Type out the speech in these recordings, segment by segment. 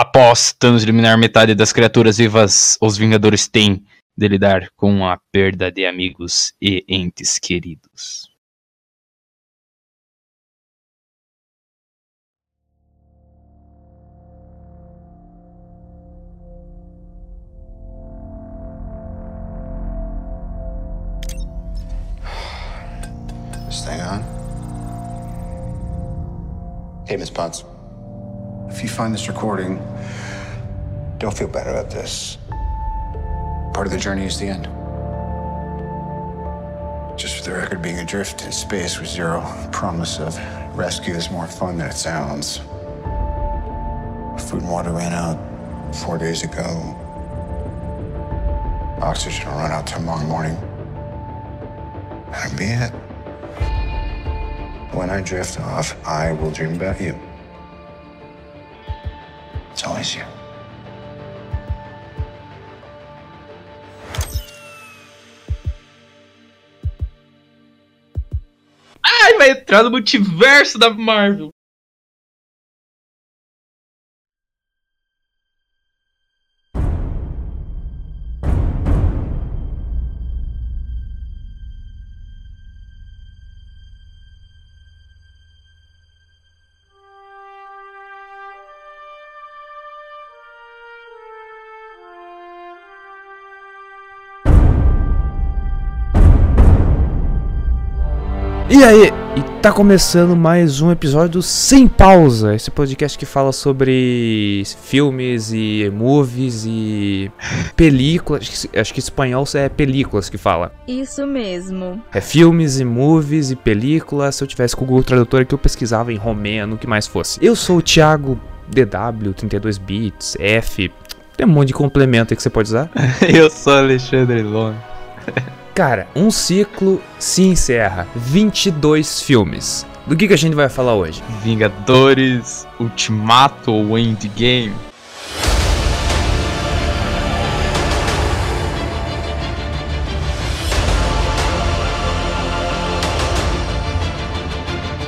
após Thanos eliminar metade das criaturas vivas, os Vingadores têm de lidar com a perda de amigos e entes queridos. Stay on. Hey, Miss Potts. If you find this recording, don't feel bad about this. Part of the journey is the end. Just for the record, being adrift in space with zero promise of rescue is more fun than it sounds. Food and water ran out four days ago. Oxygen will run out tomorrow morning. That'll be it. When I drift off, I will dream about you. It's always you. Ai, vai entrar no multiverso da Marvel. E aí, e tá começando mais um episódio Sem Pausa, esse podcast que fala sobre filmes e movies e películas, acho que, acho que em espanhol é películas que fala. Isso mesmo. É filmes e movies e películas, se eu tivesse com o Google Tradutor aqui eu pesquisava em romeno, o que mais fosse. Eu sou o Thiago DW, 32 bits, F, tem um monte de complemento aí que você pode usar. Eu sou Alexandre Lon. Cara, um ciclo se encerra. 22 filmes. Do que, que a gente vai falar hoje? Vingadores Ultimato ou Endgame.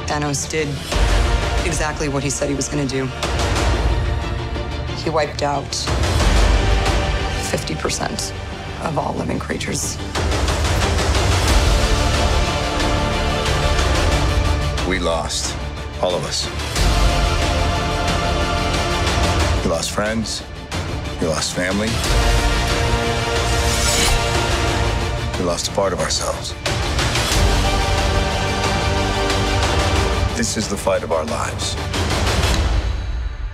Thanos did exactly what he said he was going to do. He wiped out 50% of all living creatures. We lost. All of us. We lost friends. We lost family. We lost a part of ourselves. This is the fight of our lives.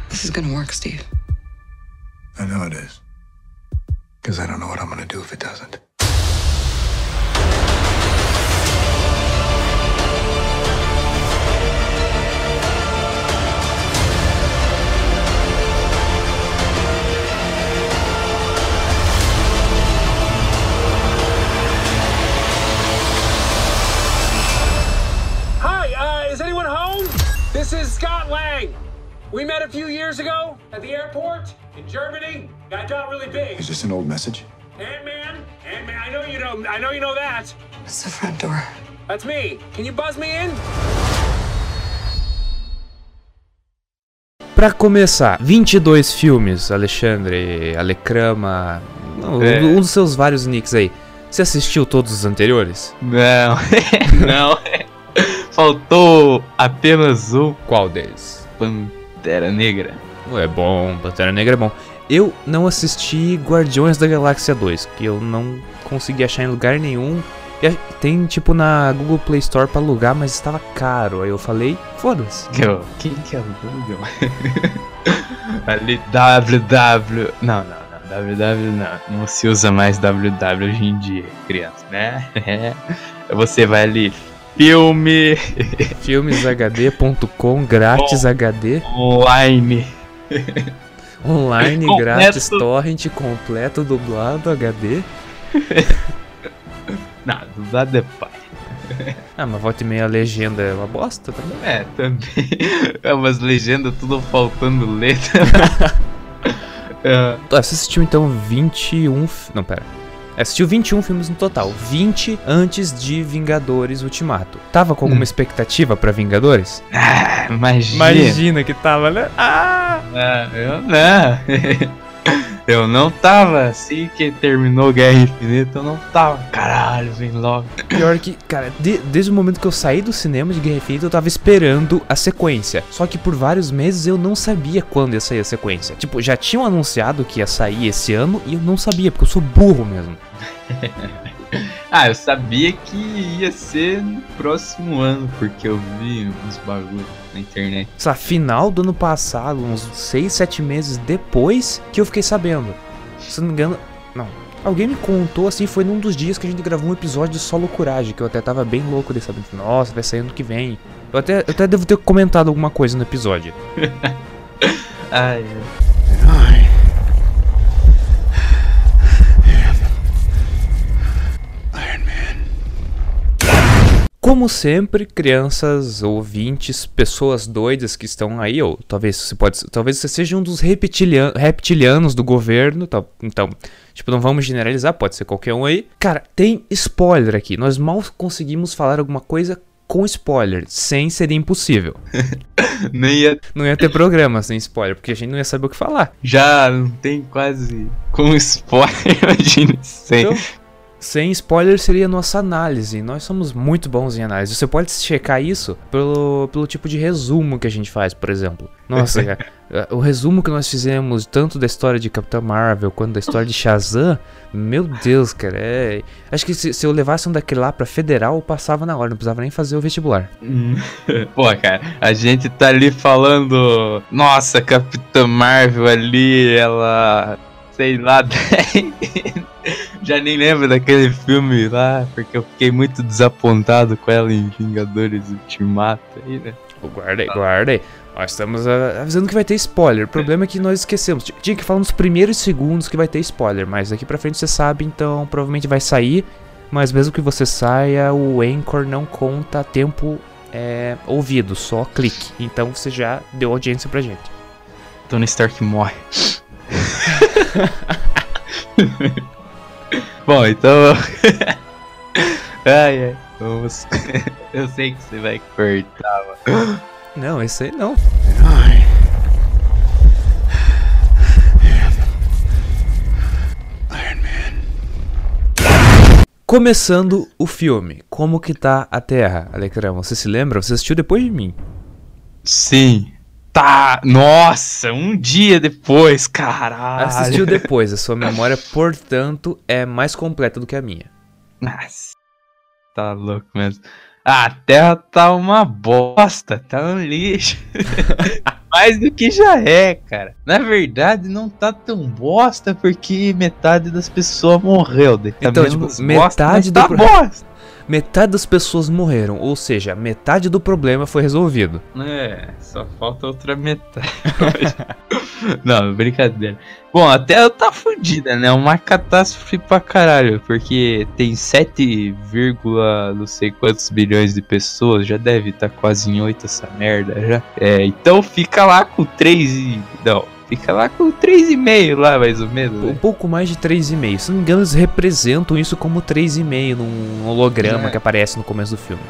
This is going to work, Steve. I know it is. Because I don't know what I'm going to do if it doesn't. This is Scott Lang. We met a few years ago at the airport in Germany. I got really big. Is this an old message? Ant-Man, Ant-Man. I know you know. I know you know that. It's the front door. That's me. Can you buzz me in? Pra começar, 22 filmes, Alexandre, Alecrama, É. um dos seus vários nicks aí. Você assistiu todos os anteriores? Não, não. Faltou apenas um Qual deles? Pantera Negra. É bom, Pantera Negra é bom. Eu não assisti Guardiões da Galáxia 2, que eu não consegui achar em lugar nenhum. Tem tipo na Google Play Store pra alugar, mas estava caro. Aí eu falei, foda-se. Quem que é o Google? Ali, WW. Não, não, não. WW não. Não se usa mais WW hoje em dia, criança, né? É. Você vai ali, filme Filmeshd.com, grátis HD, online. online, Completo. grátis, torrent, completo, dublado, HD. Não, dublado é pai. Ah, mas volta e meia a legenda é uma bosta também. É, também. É umas legendas tudo faltando letra. É, Você assistiu então 21. fi- Não, pera. Assistiu 21 filmes no total, 20 antes de Vingadores Ultimato. Tava com alguma Hum. expectativa pra Vingadores? Ah, imagina. Imagina que tava, né? Ah! Ah, eu não. eu não tava. Assim que terminou Guerra Infinita, eu não tava. Caralho, vem logo. Pior que, cara, de- desde o momento que eu saí do cinema de Guerra Infinita, eu tava esperando a sequência. Só que por vários meses eu não sabia quando ia sair a sequência. Tipo, já tinham anunciado que ia sair esse ano e eu não sabia, porque eu sou burro mesmo. Ah, eu sabia que ia ser no próximo ano, porque eu vi uns bagulhos na internet. Lá, final do ano passado, uns 6, 7 meses depois que eu fiquei sabendo. Se não me engano, não. Alguém me contou assim, foi num dos dias que a gente gravou um episódio de Solo Coragem, que eu até tava bem louco de saber. Nossa, vai sair ano que vem. Eu até, eu até devo ter comentado alguma coisa no episódio. Ai, Como sempre, crianças, ouvintes, pessoas doidas que estão aí, ou talvez você pode, talvez você seja um dos reptilian, reptilianos do governo, tal, então, tipo, não vamos generalizar, pode ser qualquer um aí. Cara, tem spoiler aqui. Nós mal conseguimos falar alguma coisa com spoiler, sem seria impossível. nem ia. Não ia ter programa sem spoiler, porque a gente não ia saber o que falar. Já não tem quase com spoiler, imagina sem. Então, sem spoiler seria nossa análise. Nós somos muito bons em análise. Você pode checar isso pelo, pelo tipo de resumo que a gente faz, por exemplo. Nossa, cara, o resumo que nós fizemos tanto da história de Capitã Marvel quanto da história de Shazam, meu Deus, cara, é. Acho que se, se eu levasse um daquele lá pra federal, eu passava na hora, não precisava nem fazer o vestibular. Pô, cara, a gente tá ali falando. Nossa, Capitã Marvel ali, ela. Sei lá, já nem lembro daquele filme lá, porque eu fiquei muito desapontado com ela em Vingadores Ultimato aí, né? Pô, Guardei, guardei. Nós estamos ah, avisando que vai ter spoiler. O problema é que nós esquecemos. Tinha que falar nos primeiros segundos que vai ter spoiler, mas daqui pra frente você sabe, então provavelmente vai sair. Mas mesmo que você saia, o Anchor não conta tempo é, ouvido, só clique. Então você já deu audiência pra gente. Tony Stark morre. Bom, então. ai, ai. Vamos. Eu sei que você vai cortar, mano. Não, esse aí não. Iron Man. Começando o filme, como que tá a Terra, Alecrão? Você se lembra? Você assistiu depois de mim. Sim. Tá. Nossa, um dia depois, caralho. Assistiu depois, a sua memória, portanto, é mais completa do que a minha. Nossa. Tá louco mesmo. Ah, a Terra tá uma bosta, tá um lixo. Mais do que já é, cara. Na verdade, não tá tão bosta porque metade das pessoas morreu. daí tá Então, tipo, bosta, metade do tá pro- bosta. Metade das pessoas morreram, ou seja, metade do problema foi resolvido. É, só falta outra metade. não, brincadeira. Bom, a Terra tá fodida, né? Uma catástrofe pra caralho, porque tem 7, vírgula não sei quantos bilhões de pessoas, já deve estar tá quase em 8 essa merda já. É, então fica lá com 3 e... Não, fica lá com 3,5 lá, mais ou menos. Um né? pouco mais de 3,5. Se não me engano, eles representam isso como 3,5 num holograma É. que aparece no começo do filme.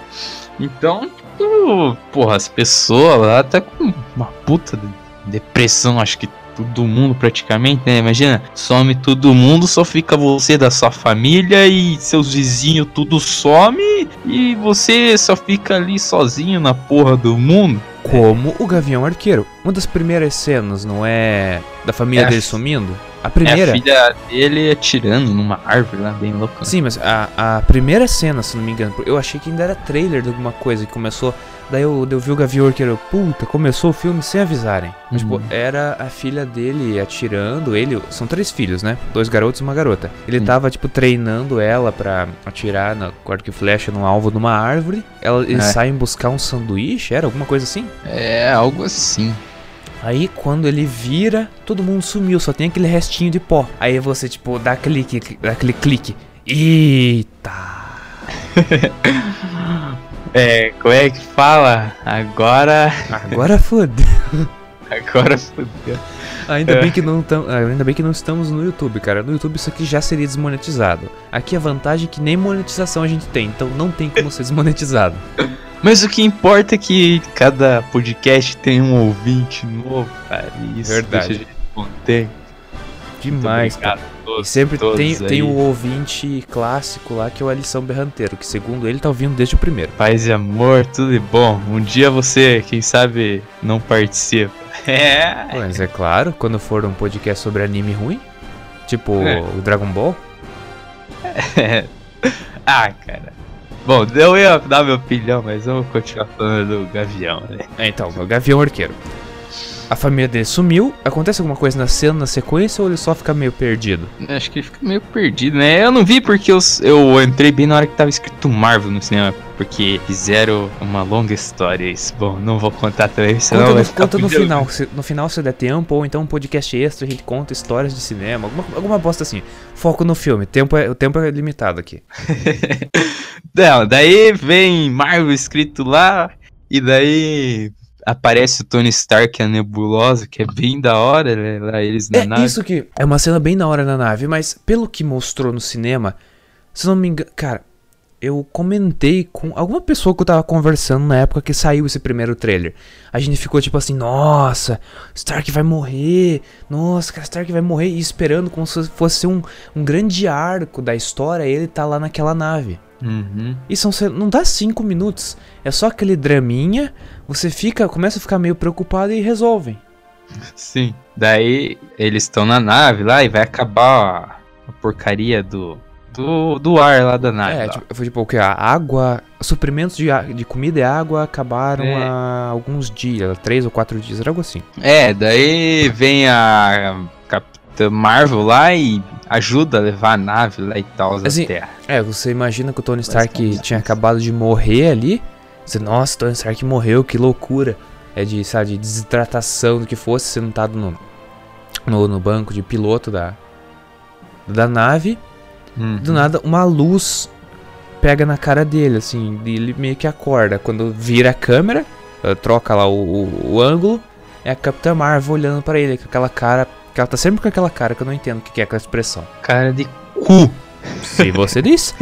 Então, tipo, porra, as pessoas lá tá com uma puta de depressão, acho que todo mundo praticamente, né? Imagina, some todo mundo, só fica você da sua família e seus vizinhos tudo some e você só fica ali sozinho na porra do mundo. Como o Gavião Arqueiro. Uma das primeiras cenas, não é? Da família É dele sumindo? A É primeira. a filha dele atirando numa árvore lá, bem louca. Sim, mas a, a primeira cena, se não me engano, eu achei que ainda era trailer de alguma coisa que começou. Daí eu, eu vi o Gavião Arqueiro, puta, começou o filme sem avisarem. Mas, tipo, Uhum. era a filha dele atirando, ele. São três filhos, né? Dois garotos e uma garota. Ele Sim. tava, tipo, treinando ela pra atirar na arco e flecha no alvo de uma árvore. Ela, eles É. saem buscar um sanduíche, era alguma coisa assim? É, algo assim. Aí quando ele vira, todo mundo sumiu, só tem aquele restinho de pó. Aí você, tipo, dá clique, dá aquele clique. Eita! É, como é que fala? Agora. Agora fodeu. Agora fodeu. Ainda É. bem que não tam, ah, ainda bem que não estamos no YouTube, cara. No YouTube isso aqui já seria desmonetizado. Aqui a vantagem é que nem monetização a gente tem, então não tem como ser desmonetizado. Mas o que importa é que cada podcast tem um ouvinte novo, cara. Isso Verdade. deixa a gente contente. Demais, cara. A E todos, sempre todos tem, tem o ouvinte clássico lá que é o Alisson Berranteiro, que segundo ele tá ouvindo desde o primeiro. Paz e amor, tudo de bom. Um dia você, quem sabe, não participa. É. Mas é claro, quando for um podcast sobre anime ruim, tipo É. o Dragon Ball, ah, cara. Bom, eu ia dar meu opinião, mas vamos continuar falando do Gavião, né? É, então, o Gavião Arqueiro. A família dele sumiu. Acontece alguma coisa na cena, na sequência, ou ele só fica meio perdido? Acho que ele fica meio perdido, né? Eu não vi porque eu, eu entrei bem na hora que tava escrito Marvel no cinema. Porque fizeram uma longa história isso. Bom, não vou contar também, senão Conta, vai no, ficar conta no final. Se, no final, se der tempo, ou então um podcast extra, a gente conta histórias de cinema, alguma, alguma bosta assim. Foco no filme. Tempo é, o tempo é limitado aqui. Não, daí vem Marvel escrito lá, e daí aparece o Tony Stark e a Nebulosa, que é bem da hora, né? Lá eles na É nave. isso que. É uma cena bem na hora na nave, mas pelo que mostrou no cinema, se não me engano. Cara, eu comentei com alguma pessoa que eu tava conversando na época que saiu esse primeiro trailer. A gente ficou tipo assim, nossa, Stark vai morrer, nossa, cara, Stark vai morrer, e esperando como se fosse um, um grande arco da história, ele tá lá naquela nave. Uhum. E são, não dá cinco minutos, é só aquele draminha, você fica, começa a ficar meio preocupado e resolvem. Sim. Daí eles estão na nave lá e vai acabar a porcaria do, do, do ar lá da nave. É, lá. tipo, foi tipo o que? A água. Suprimentos de, a- de comida e água acabaram É. há alguns dias, três ou quatro dias, era algo assim. É, daí vem a Capitã Marvel lá e ajuda a levar a nave lá e tal Assim, Terra. É, você imagina que o Tony Stark tinha acabado de morrer ali. Você, nossa, Tony Stark morreu, que loucura. É de, sabe, de desidratação do que fosse sentado no, no, no banco de piloto da, da nave. Uhum. Do nada, uma luz pega na cara dele, assim, e ele meio que acorda. Quando vira a câmera, eh, troca lá o, o- o ângulo, é a Capitã Marvel olhando pra ele com aquela cara. Que ela tá sempre com aquela cara que eu não entendo o que que é aquela expressão. Cara de cu. Se você disse.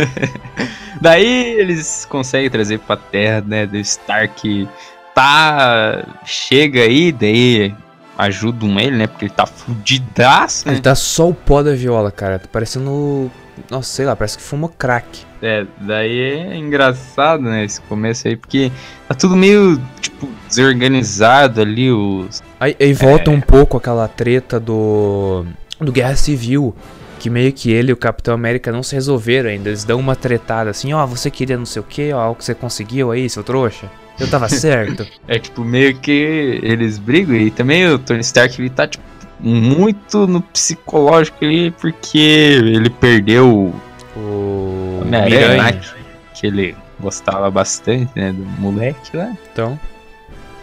Daí eles conseguem trazer pra Terra, né? Do Stark tá. Chega aí, daí ajudam ele, né? Porque ele tá fudidaço, né? Ele tá só o pó da viola, cara. Tá parecendo. Nossa, sei lá, parece que fuma crack. É, daí é engraçado, né? Esse começo aí, porque tá tudo meio, tipo, desorganizado ali, os. Aí, aí volta um pouco aquela treta do. do Guerra Civil. Que meio que ele e o Capitão América não se resolveram ainda. Eles dão uma tretada assim, ó, você queria não sei o que, ó, o que você conseguiu aí, seu trouxa. Eu tava certo. É tipo, meio que eles brigam e também o Tony Stark ele tá, tipo, muito no psicológico ali, porque ele perdeu O. Homem-Aranha, Miranha. né? que ele gostava bastante, né, do moleque lá. Então.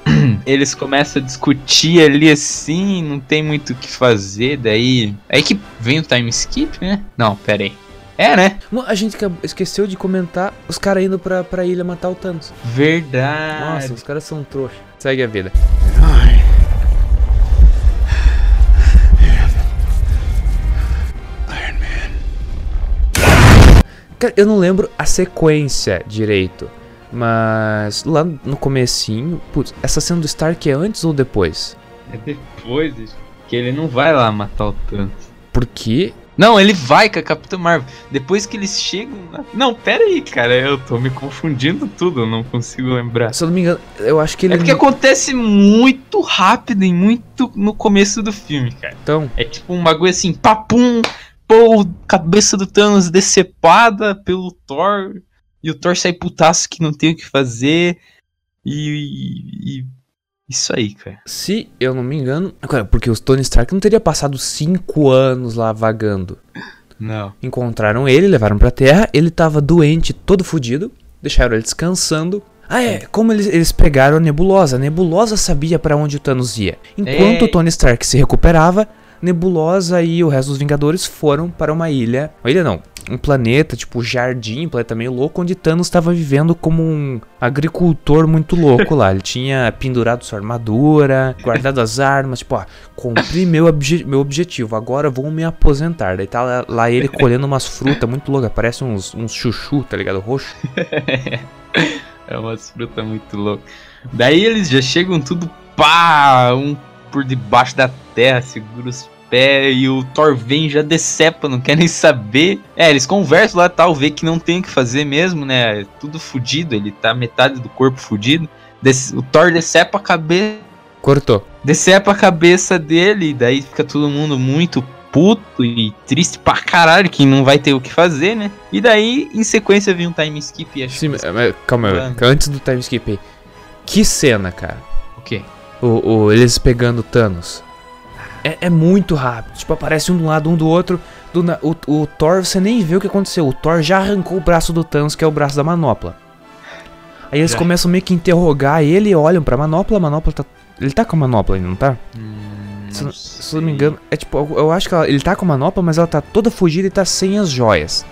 Eles começam a discutir ali assim, não tem muito o que fazer, daí. Aí que vem o time skip, né? Não, pera aí. É, né? Não, A gente esqueceu de comentar os caras indo pra, pra ilha matar o Thanos. Verdade. Nossa, os caras são trouxa. Segue a vida. Iron eu não lembro a sequência direito. Mas lá no comecinho, putz, essa cena do Stark é antes ou depois? É depois, que ele não vai lá matar o Thanos. Porque Não, ele vai com a Capitã Marvel. Depois que eles chegam. Na... Não, pera aí, cara. Eu tô me confundindo tudo. Eu não consigo lembrar. Se eu não me engano, eu acho que ele. É porque acontece muito rápido e muito no começo do filme, cara. Então, É tipo um bagulho assim, papum, pô, cabeça do Thanos decepada pelo Thor. E o Thor sai putaço que não tem o que fazer. E. e- e- isso aí, cara. se eu não me engano. Cara, porque o Tony Stark não teria passado cinco anos lá vagando. Não. Encontraram ele, levaram pra terra. Ele tava doente, todo fudido. Deixaram ele descansando. Ah, é. Como eles, eles pegaram a nebulosa. A nebulosa sabia pra onde o Thanos ia. Enquanto É. o Tony Stark se recuperava, Nebulosa e o resto dos Vingadores foram para uma ilha. Uma ilha não. um planeta, tipo jardim, um planeta meio louco, onde Thanos estava vivendo como um agricultor muito louco lá. Ele tinha pendurado sua armadura, guardado as armas, tipo, ó, cumpri meu, obje meu objetivo, agora vou me aposentar. Daí tá lá, lá ele colhendo umas frutas muito loucas, parece uns, uns chuchu, tá ligado? Roxo. é umas frutas muito loucas. Daí eles já chegam tudo pá, um por debaixo da terra, segura os pés e o Thor vem já decepa, não quer nem saber. É, eles conversam lá tal, vê que não tem o que fazer mesmo, né? Tudo fudido, ele tá metade do corpo fudido. Des o Thor decepa a cabeça. Cortou. Decepa a cabeça dele, daí fica todo mundo muito puto e triste pra caralho, que não vai ter o que fazer, né? E daí, em sequência, vem um time skip e acho Sim, que... mas, calma, Mano. antes do time skip aí. Que cena, cara. O quê? O, o- eles pegando Thanos. É, é muito rápido. Tipo, aparece um do lado, um do outro. Do o, o Thor, você nem vê o que aconteceu. O Thor já arrancou o braço do Thanos, que é o braço da manopla. Aí eles Já. começam meio que interrogar ele, olham pra manopla, a manopla tá. Ele tá com a manopla ainda, não tá? Se, não- se eu não me engano, é tipo, eu, eu acho que ela- ele tá com a manopla, mas ela tá toda fugida e tá sem as joias.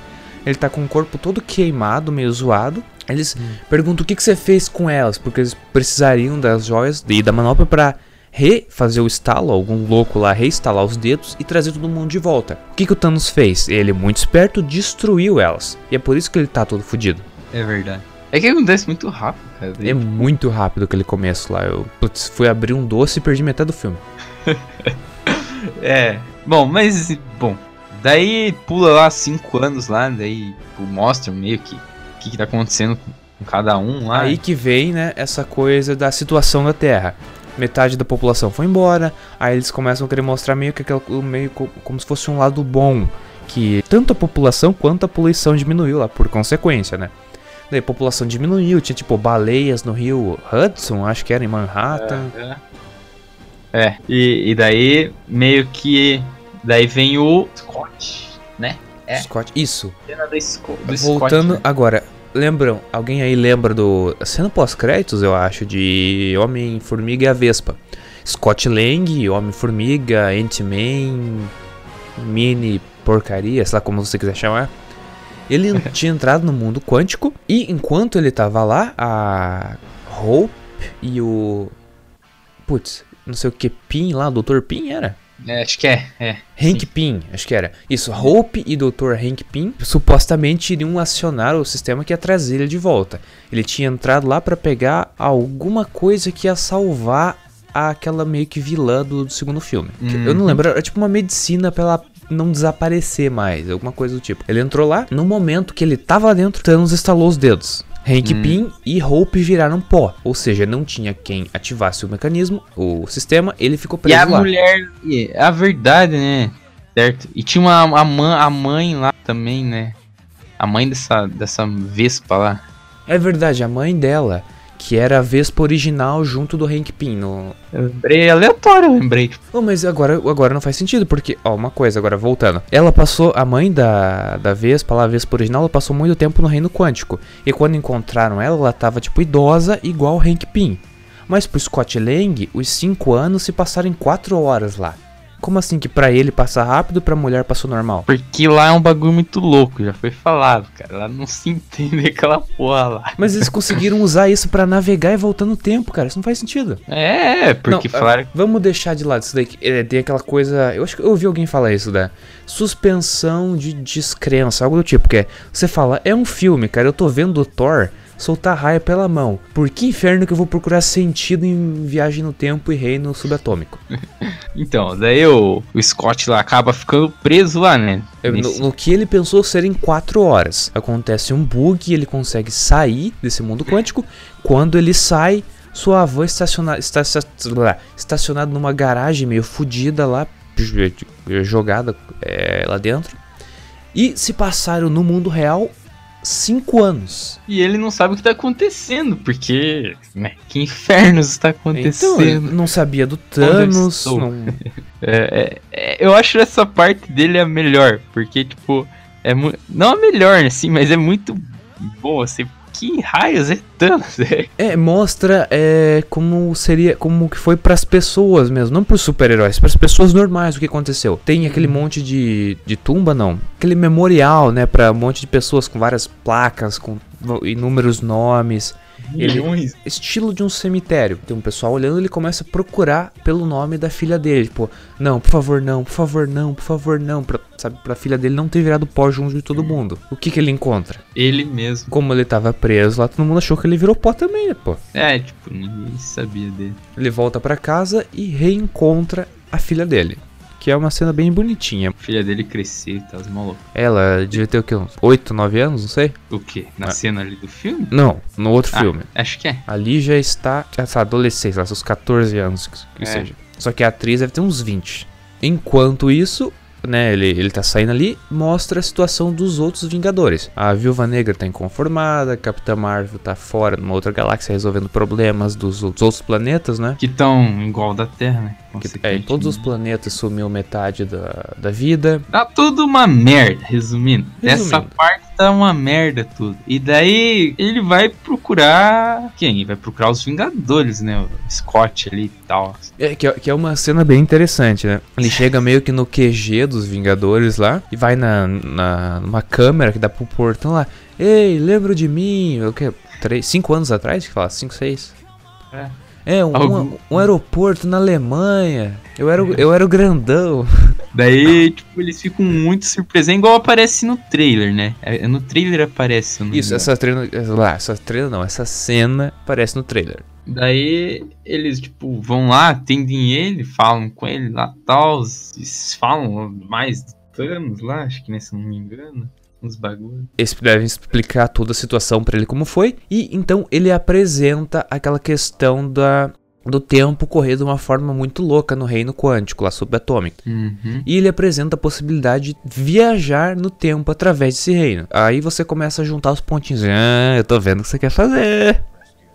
Ele tá com o corpo todo queimado, meio zoado. Eles perguntam o que, que você fez com elas, porque eles precisariam das joias e da manopla pra refazer o estalo, algum louco lá reinstalar os dedos e trazer todo mundo de volta. O que, que o Thanos fez? Ele, muito esperto, destruiu elas. E é por isso que ele tá todo fudido. É verdade. É que acontece muito rápido, cara. É muito rápido aquele começo lá. Eu putz, fui abrir um doce e perdi metade do filme. É. Bom, mas. Bom. Daí pula lá cinco anos lá, daí tipo, mostra meio que o que, que tá acontecendo com, cada um lá. Aí que vem, né, essa coisa da situação da Terra. Metade da população foi embora, aí eles começam a querer mostrar meio que aquela, meio co- como se fosse um lado bom, que tanto a população quanto a poluição diminuiu lá por consequência, né? Daí a população diminuiu, tinha tipo baleias no rio Hudson, acho que era em Manhattan. É. E, e daí meio que. Daí vem o Scott, né? É. Scott, isso. Cena da Sco do Voltando Scott, né? agora, lembram? Alguém aí lembra do cena pós-créditos, eu acho, de Homem-Formiga e a Vespa. Scott Lang, Homem-Formiga, Ant-Man, Mini Porcaria, sei lá como você quiser chamar. Ele tinha entrado no mundo quântico e enquanto ele tava lá, a Hope e o. Putz, não sei o que, Pin lá, o Dr. Pin era? É, acho que é, é. Hank Pym, acho que era. Isso, Hope e Dr. Hank Pym supostamente iriam acionar o sistema que ia trazer ele de volta. Ele tinha entrado lá pra pegar alguma coisa que ia salvar aquela meio que vilã do, do segundo filme. Que Eu não lembro, era tipo uma medicina pra ela não desaparecer mais, alguma coisa do tipo. Ele entrou lá, no momento que ele tava lá dentro, Thanos estalou os dedos. Hank Pym e Hope viraram pó, ou seja, não tinha quem ativasse o mecanismo, o sistema, ele ficou E preso a lá. mulher. e A verdade, né? Certo. E tinha uma, a, mãe, a mãe lá também, né? A mãe dessa, dessa Vespa lá. É verdade, a mãe dela, que era a Vespa original junto do Hank Pym. No... Eu lembrei aleatório, eu lembrei. Oh, mas agora, agora não faz sentido, porque, ó, uma coisa, agora voltando. Ela passou, a mãe da, da Vespa, lá, a Vespa original, ela passou muito tempo no Reino Quântico. E quando encontraram ela, ela tava, tipo, idosa, igual o Hank Pym. Mas pro Scott Lang, os 5 anos se passaram em 4 horas lá. Como assim que pra ele passa rápido e pra mulher passou normal? porque lá é um bagulho muito louco, já foi falado, cara. Lá não se entende aquela porra lá. Mas eles conseguiram usar isso pra navegar e voltar no tempo, cara. Isso não faz sentido. É, porque Não, falaram. Vamos deixar de lado isso daí. é, tem aquela coisa. Eu acho que eu ouvi alguém falar isso, da suspensão de descrença, algo do tipo. Que é, você fala, é um filme, cara. Eu tô vendo o Thor soltar raio pela mão. Por que inferno que eu vou procurar sentido em viagem no tempo e reino subatômico? Então, daí o, o Scott lá acaba ficando preso lá, né? No, no que ele pensou ser em 4 horas. Acontece um bug ele consegue sair desse mundo quântico. Quando ele sai, sua avó estaciona, está, estacionada numa garagem meio fodida lá, jogada é, lá dentro. E se passaram no mundo real 5 anos. E ele não sabe o que tá acontecendo, porque. Né, que infernos está Então, acontecendo? não sabia do Thanos. não- É, é, é, eu acho essa parte dele a melhor, porque, tipo, é não a melhor, assim, mas é muito bom, assim, que raios é Thanos? É, mostra é, como seria, como que foi pras pessoas mesmo, não pros super-heróis, pras pessoas normais o que aconteceu. Tem aquele monte de, de tumba, não, aquele memorial, né, pra um monte de pessoas com várias placas, com inúmeros nomes. Ele, Milhões. estilo de um cemitério. Tem um pessoal olhando, ele começa a procurar pelo nome da filha dele. Tipo, não, por favor, não, por favor, não, por favor, não. Pra, sabe, pra filha dele não ter virado pó junto de todo mundo. O que que ele encontra? Ele mesmo. Como ele tava preso lá, todo mundo achou que ele virou pó também, né, pô? É, tipo, ninguém sabia dele. Ele volta pra casa e reencontra a filha dele. Que é uma cena bem bonitinha. A filha dele crescer e tal, os malucos. Ela devia ter o quê? Uns 8, 9 anos? Não sei. O quê? Na Ah. cena ali do filme? Não, no outro Ah, filme. Acho que é. Ali já está essa adolescência, seus 14 anos, que, que É. seja. Só que a atriz deve ter uns 20. Enquanto isso, né, ele, ele tá saindo ali, mostra a situação dos outros Vingadores. A Viúva Negra tá inconformada, a Capitã Marvel tá fora, numa outra galáxia, resolvendo problemas dos, dos outros planetas, né? Que tão igual da Terra, né? Que, é, em todos os planetas sumiu metade da, da vida. Tá tudo uma merda, resumindo. Resumindo. Essa parte tá uma merda tudo. E daí ele vai procurar. Quem? Ele vai procurar os Vingadores, né? O Scott ali e tal. É, que, é- que é uma cena bem interessante, né? Ele chega meio que no QG dos Vingadores lá e vai na, na numa câmera que dá pro portão lá. Ei, lembra de mim? O que? Três, cinco anos atrás que fala? Cinco, seis? É. É, um, Algum- um, aeroporto na Alemanha. Eu era, o- eu era o grandão. Daí, tipo, eles ficam muito surpresos. É igual aparece no trailer, né? É, no trailer aparece. não me Isso, essa treina. Lá, essa treina não, essa cena aparece no trailer. Daí eles, tipo, vão lá, atendem ele, falam com ele lá tal. Eles falam mais do Thanos lá, acho que né, se não me engano. Uns bagulho. Eles devem explicar toda a situação pra ele como foi. E então ele apresenta aquela questão da, do tempo correr de uma forma muito louca no reino quântico, lá subatômico. Uhum. E ele apresenta a possibilidade de viajar no tempo através desse reino. Aí você começa a juntar os pontinhos. Ah, eu tô vendo o que você quer fazer.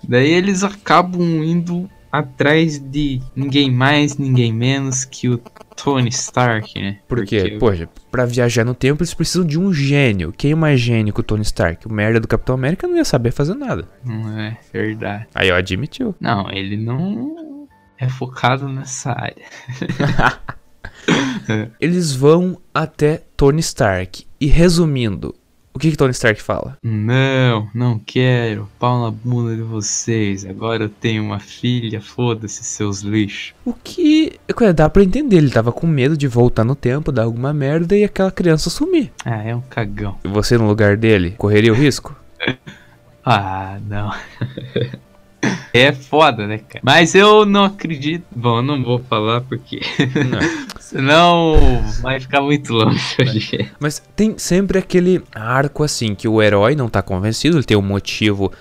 Daí eles acabam indo atrás de ninguém mais, ninguém menos que o Tony Stark, né? Porque, poxa, pra viajar no tempo eles precisam de um gênio. Quem é mais gênio que o Tony Stark? O merda do Capitão América não ia saber fazer nada. Não é verdade. Aí eu admitiu. Não, ele não é focado nessa área. Eles vão até Tony Stark. E resumindo, o que, que Tony Stark fala? Não, não quero. Pau na bunda de vocês. Agora eu tenho uma filha. Foda-se, seus lixos. O que é, dá pra entender. Ele tava com medo de voltar no tempo, dar alguma merda e aquela criança sumir. Ah, é um cagão. E você no lugar dele, correria o risco? Ah, não. É foda, né, cara? Mas eu não acredito. Bom, eu não vou falar porque. Senão vai ficar muito longe hoje. Mas tem sempre aquele arco assim que o herói não tá convencido, ele tem um motivo,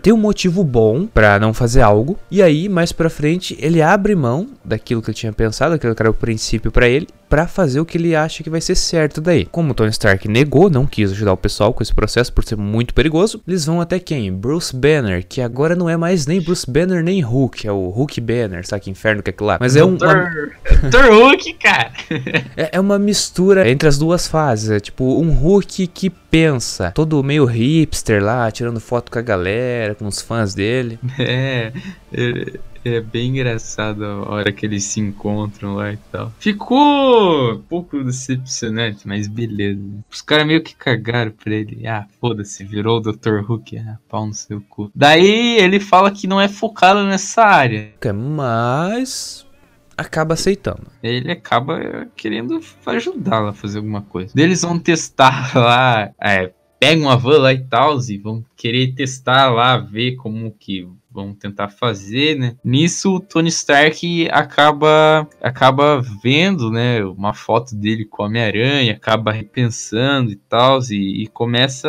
tem um motivo bom pra não fazer algo, e aí mais pra frente ele abre mão daquilo que ele tinha pensado, aquilo que era o princípio pra ele, pra fazer o que ele acha que vai ser certo daí. Como o Tony Stark negou, não quis ajudar o pessoal com esse processo por ser muito perigoso, eles vão até quem? Bruce Banner, que agora não é mais nem Bruce Banner nem Hulk, é o Hulk Banner, sabe que inferno que é aquilo lá. Mas é um, uma, Dr. Dr. Hulk, cara. é, é uma mistura entre as duas fases. É tipo um Hulk que pensa, todo meio hipster lá, tirando foto com a galera, com os fãs dele. É, é, bem engraçado a hora que eles se encontram lá e tal. Ficou um pouco decepcionante, mas beleza. Os caras meio que cagaram pra ele. Ah, foda-se, virou o Dr. Hulk. Ah, pau no seu cu. Daí ele fala que não é focado nessa área. Mas acaba aceitando. Ele acaba querendo ajudá-la a fazer alguma coisa. Eles vão testar lá, é, pegam uma van lá e tal, e vão querer testar lá, ver como que vão tentar fazer, né? Nisso o Tony Stark acaba acaba vendo, né, uma foto dele com o Homem-Aranha, acaba repensando e tal, e, e começa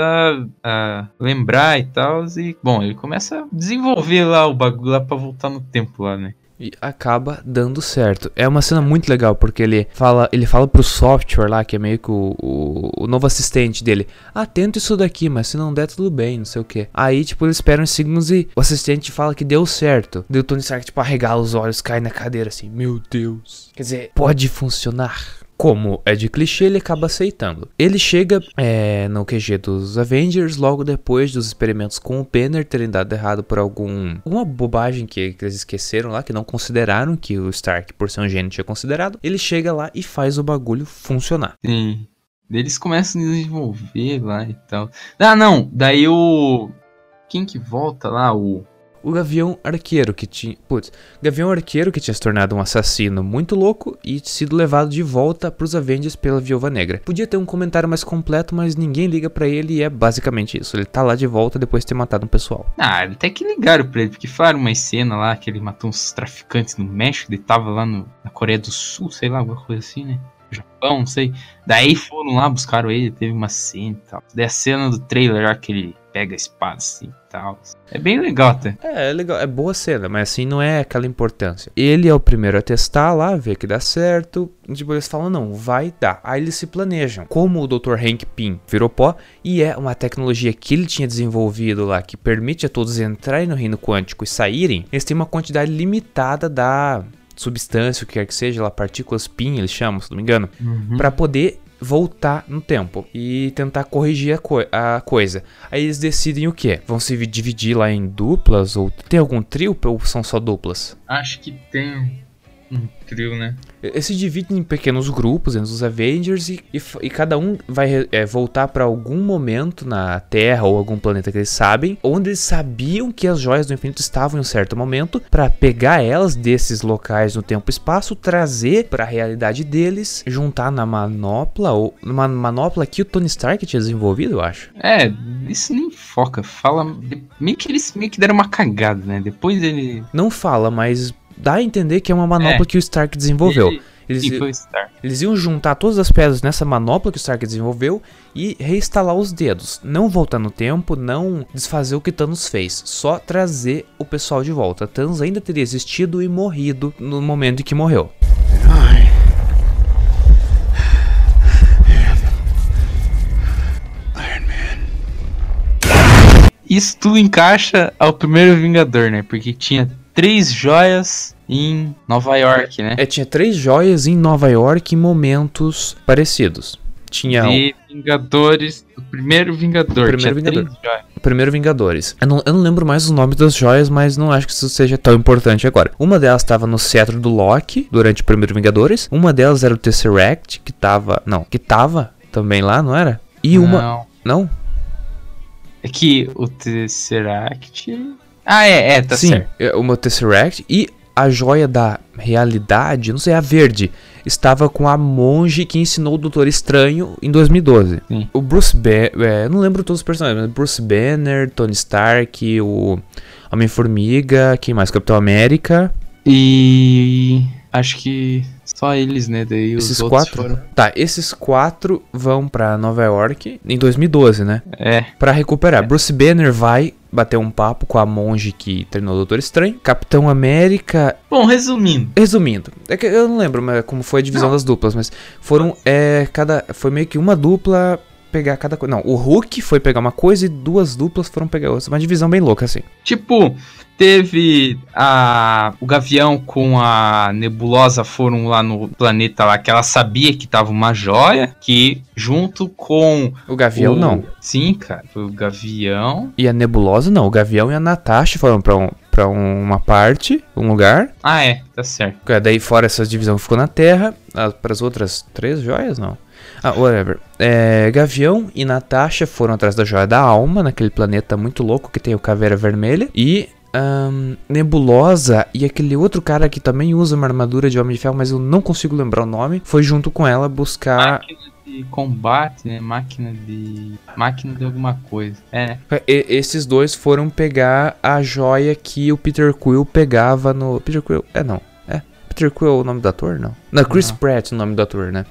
a lembrar e tal, e bom, ele começa a desenvolver lá o bagulho lá pra voltar no tempo lá, né? E acaba dando certo. É uma cena muito legal, porque ele fala, ele fala pro software lá, que é meio que o, o, o novo assistente dele. Ah, tenta isso daqui, mas se não der, tudo bem, não sei o que. Aí, tipo, eles esperam uns segundos e o assistente fala que deu certo. Daí o Tony Stark, tipo, arregala os olhos, cai na cadeira assim, meu Deus. Quer dizer, pode funcionar. Como é de clichê, ele acaba aceitando. Ele chega é, no QG dos Avengers logo depois dos experimentos com o Banner terem dado errado por algum alguma bobagem que, que eles esqueceram lá, que não consideraram que o Stark, por ser um gênio, tinha considerado. Ele chega lá e faz o bagulho funcionar. Sim. Eles começam a desenvolver lá e tal. Ah, não. Daí o. Quem que volta lá? O. O Gavião Arqueiro, que tinha. Putz, Gavião Arqueiro, que tinha se tornado um assassino muito louco e sido levado de volta pros Avengers pela Viúva Negra. Podia ter um comentário mais completo, mas ninguém liga pra ele e é basicamente isso. Ele tá lá de volta depois de ter matado um pessoal. Ah, até que ligaram pra ele, porque falaram uma cena lá que ele matou uns traficantes no México, ele tava lá no, na Coreia do Sul, sei lá, alguma coisa assim, né? Japão, não sei. Daí foram lá, buscaram ele, teve uma cena e tal. Daí a cena do trailer lá que ele pega a espada assim e tal. É bem legal até. É, é legal, é boa cena, mas assim não é aquela importância. Ele é o primeiro a testar lá, ver que dá certo. Tipo, eles falam, não, vai dar. Aí eles se planejam. Como o Dr. Hank Pym virou pó, e é uma tecnologia que ele tinha desenvolvido lá, que permite a todos entrarem no reino quântico e saírem, eles têm uma quantidade limitada da substância, o que quer que seja, lá, partículas PIN, eles chamam, se não me engano, Uhum. pra poder voltar no tempo e tentar corrigir a, coi- a coisa. Aí eles decidem o que? Vão se dividir lá em duplas ou tem algum trio ou são só duplas? Acho que tem um trio, né? Eles se dividem em pequenos grupos dentro dos Avengers e, e e cada um vai é, voltar pra algum momento na Terra ou algum planeta que eles sabem, onde eles sabiam que as joias do infinito estavam em um certo momento, pra pegar elas desses locais no tempo e espaço, trazer pra realidade deles, juntar na manopla ou numa manopla que o Tony Stark tinha desenvolvido, eu acho. É, isso nem foca. Fala. Meio que eles meio que deram uma cagada, né? Depois ele. Não fala, mas dá a entender que é uma manopla É. que o Stark desenvolveu. Ele- Eles, Sim, foi o Star. Eles iam juntar todas as pedras nessa manopla que o Stark desenvolveu e reinstalar os dedos. Não voltar no tempo, não desfazer o que Thanos fez. Só trazer o pessoal de volta. Thanos ainda teria existido e morrido no momento em que morreu. I am Iron Man. Isso tudo encaixa ao primeiro Vingador, né? Porque tinha três joias em Nova York, né? É, tinha três joias em Nova York em momentos parecidos. Tinha o De Vingadores. O primeiro Vingador. Primeiro tinha Vingador. primeiro Vingadores. Eu não, eu não lembro mais os nomes das joias, mas não acho que isso seja tão importante agora. Uma delas estava no cetro do Loki durante o primeiro Vingadores. Uma delas era o Tesseract, que tava. Não, que tava também lá, não era? E uma. Não. Não? É que o Tesseract. Ah, é, é, tá Sim, certo. é, uma Tesseract e a joia da realidade, não sei, a verde, estava com a monge que ensinou o Doutor Estranho em 2012. Sim. O Bruce Banner, eu não lembro todos os personagens, mas Bruce Banner, Tony Stark, o Homem-Formiga, quem mais? Capitão América. E. Acho que só eles, né? Daí os Esses quatro? foram. Tá, esses quatro vão pra Nova York em 2012, né? É. Pra recuperar. Bruce Banner vai bater um papo com a monge que treinou o Doutor Estranho. Capitão América Bom, resumindo. Resumindo, é que eu não lembro como foi a divisão das duplas, mas foram é cada foi meio que uma dupla pegar cada coisa. Não, o Hulk foi pegar uma coisa e duas duplas foram pegar outra. Uma divisão bem louca assim. Tipo, teve a o Gavião com a Nebulosa foram lá no planeta lá que ela sabia que tava uma joia, que junto com O Gavião o... não. Sim, cara, foi o Gavião. E a Nebulosa não. O Gavião e a Natasha foram pra, um, pra uma parte, um lugar. Ah, é, tá certo. É, Daí fora essa divisão ficou na Terra. Para as outras três joias, não. Ah, whatever. É, Gavião e Natasha foram atrás da joia da alma, naquele planeta muito louco que tem o Caveira Vermelha. E ahn, Nebulosa e aquele outro cara que também usa uma armadura de Homem de Ferro, mas eu não consigo lembrar o nome, foi junto com ela buscar. Máquina de combate, né? Máquina de. Máquina de alguma coisa. É, né? E- esses dois foram pegar a joia que o Peter Quill pegava no. Peter Quill? É, não. É. Peter Quill é o nome do ator? Não. Não, Chris Pratt é o nome do ator, né?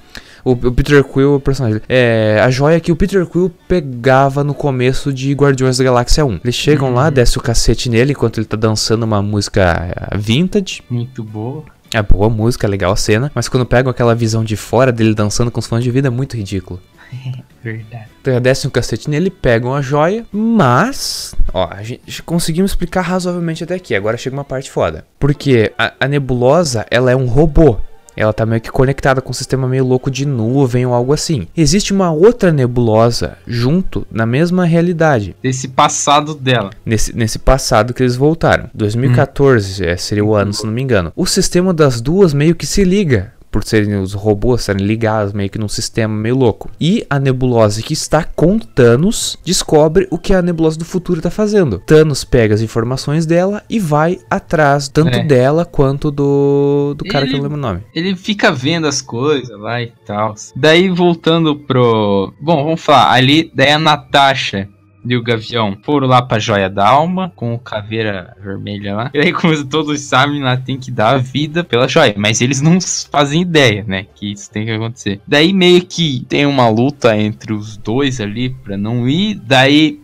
O, o Peter Quill é o personagem. É a joia que o Peter Quill pegava no começo de Guardiões da Galáxia 1. Eles chegam lá, desce o cacete nele enquanto ele tá dançando uma música eh, vintage. Muito boa. É boa música, legal a cena. Mas quando pegam aquela visão de fora dele dançando com os fãs de vida, é muito ridículo. Verdade. Então, descem um cacete nele, pegam a joia, mas. Ó, a gente conseguimos explicar razoavelmente até aqui. Agora chega uma parte foda. Porque a, a nebulosa, ela é um robô. Ela tá meio que conectada com um sistema meio louco de nuvem ou algo assim. Existe uma outra nebulosa junto na mesma realidade. Desse passado dela. Nesse, nesse passado que eles voltaram. 2014 é, seria o ano, se não me engano. O sistema das duas meio que se liga. Por serem os robôs estarem ligados meio que num sistema meio louco. E a nebulosa que está com Thanos descobre o que a nebulosa do futuro está fazendo. Thanos pega as informações dela e vai atrás tanto É. dela quanto do, do cara que eu Ele- não lembro o nome. Ele fica vendo as coisas lá e tal. Daí voltando pro. Bom, vamos falar. Ali, daí a Natasha e o Gavião foram lá pra Joia da Alma com o Caveira Vermelha lá. E aí, como todos sabem, lá tem que dar a vida pela joia. Mas eles não fazem ideia, né? Que isso tem que acontecer. Daí meio que tem uma luta entre os dois ali pra não ir. Daí,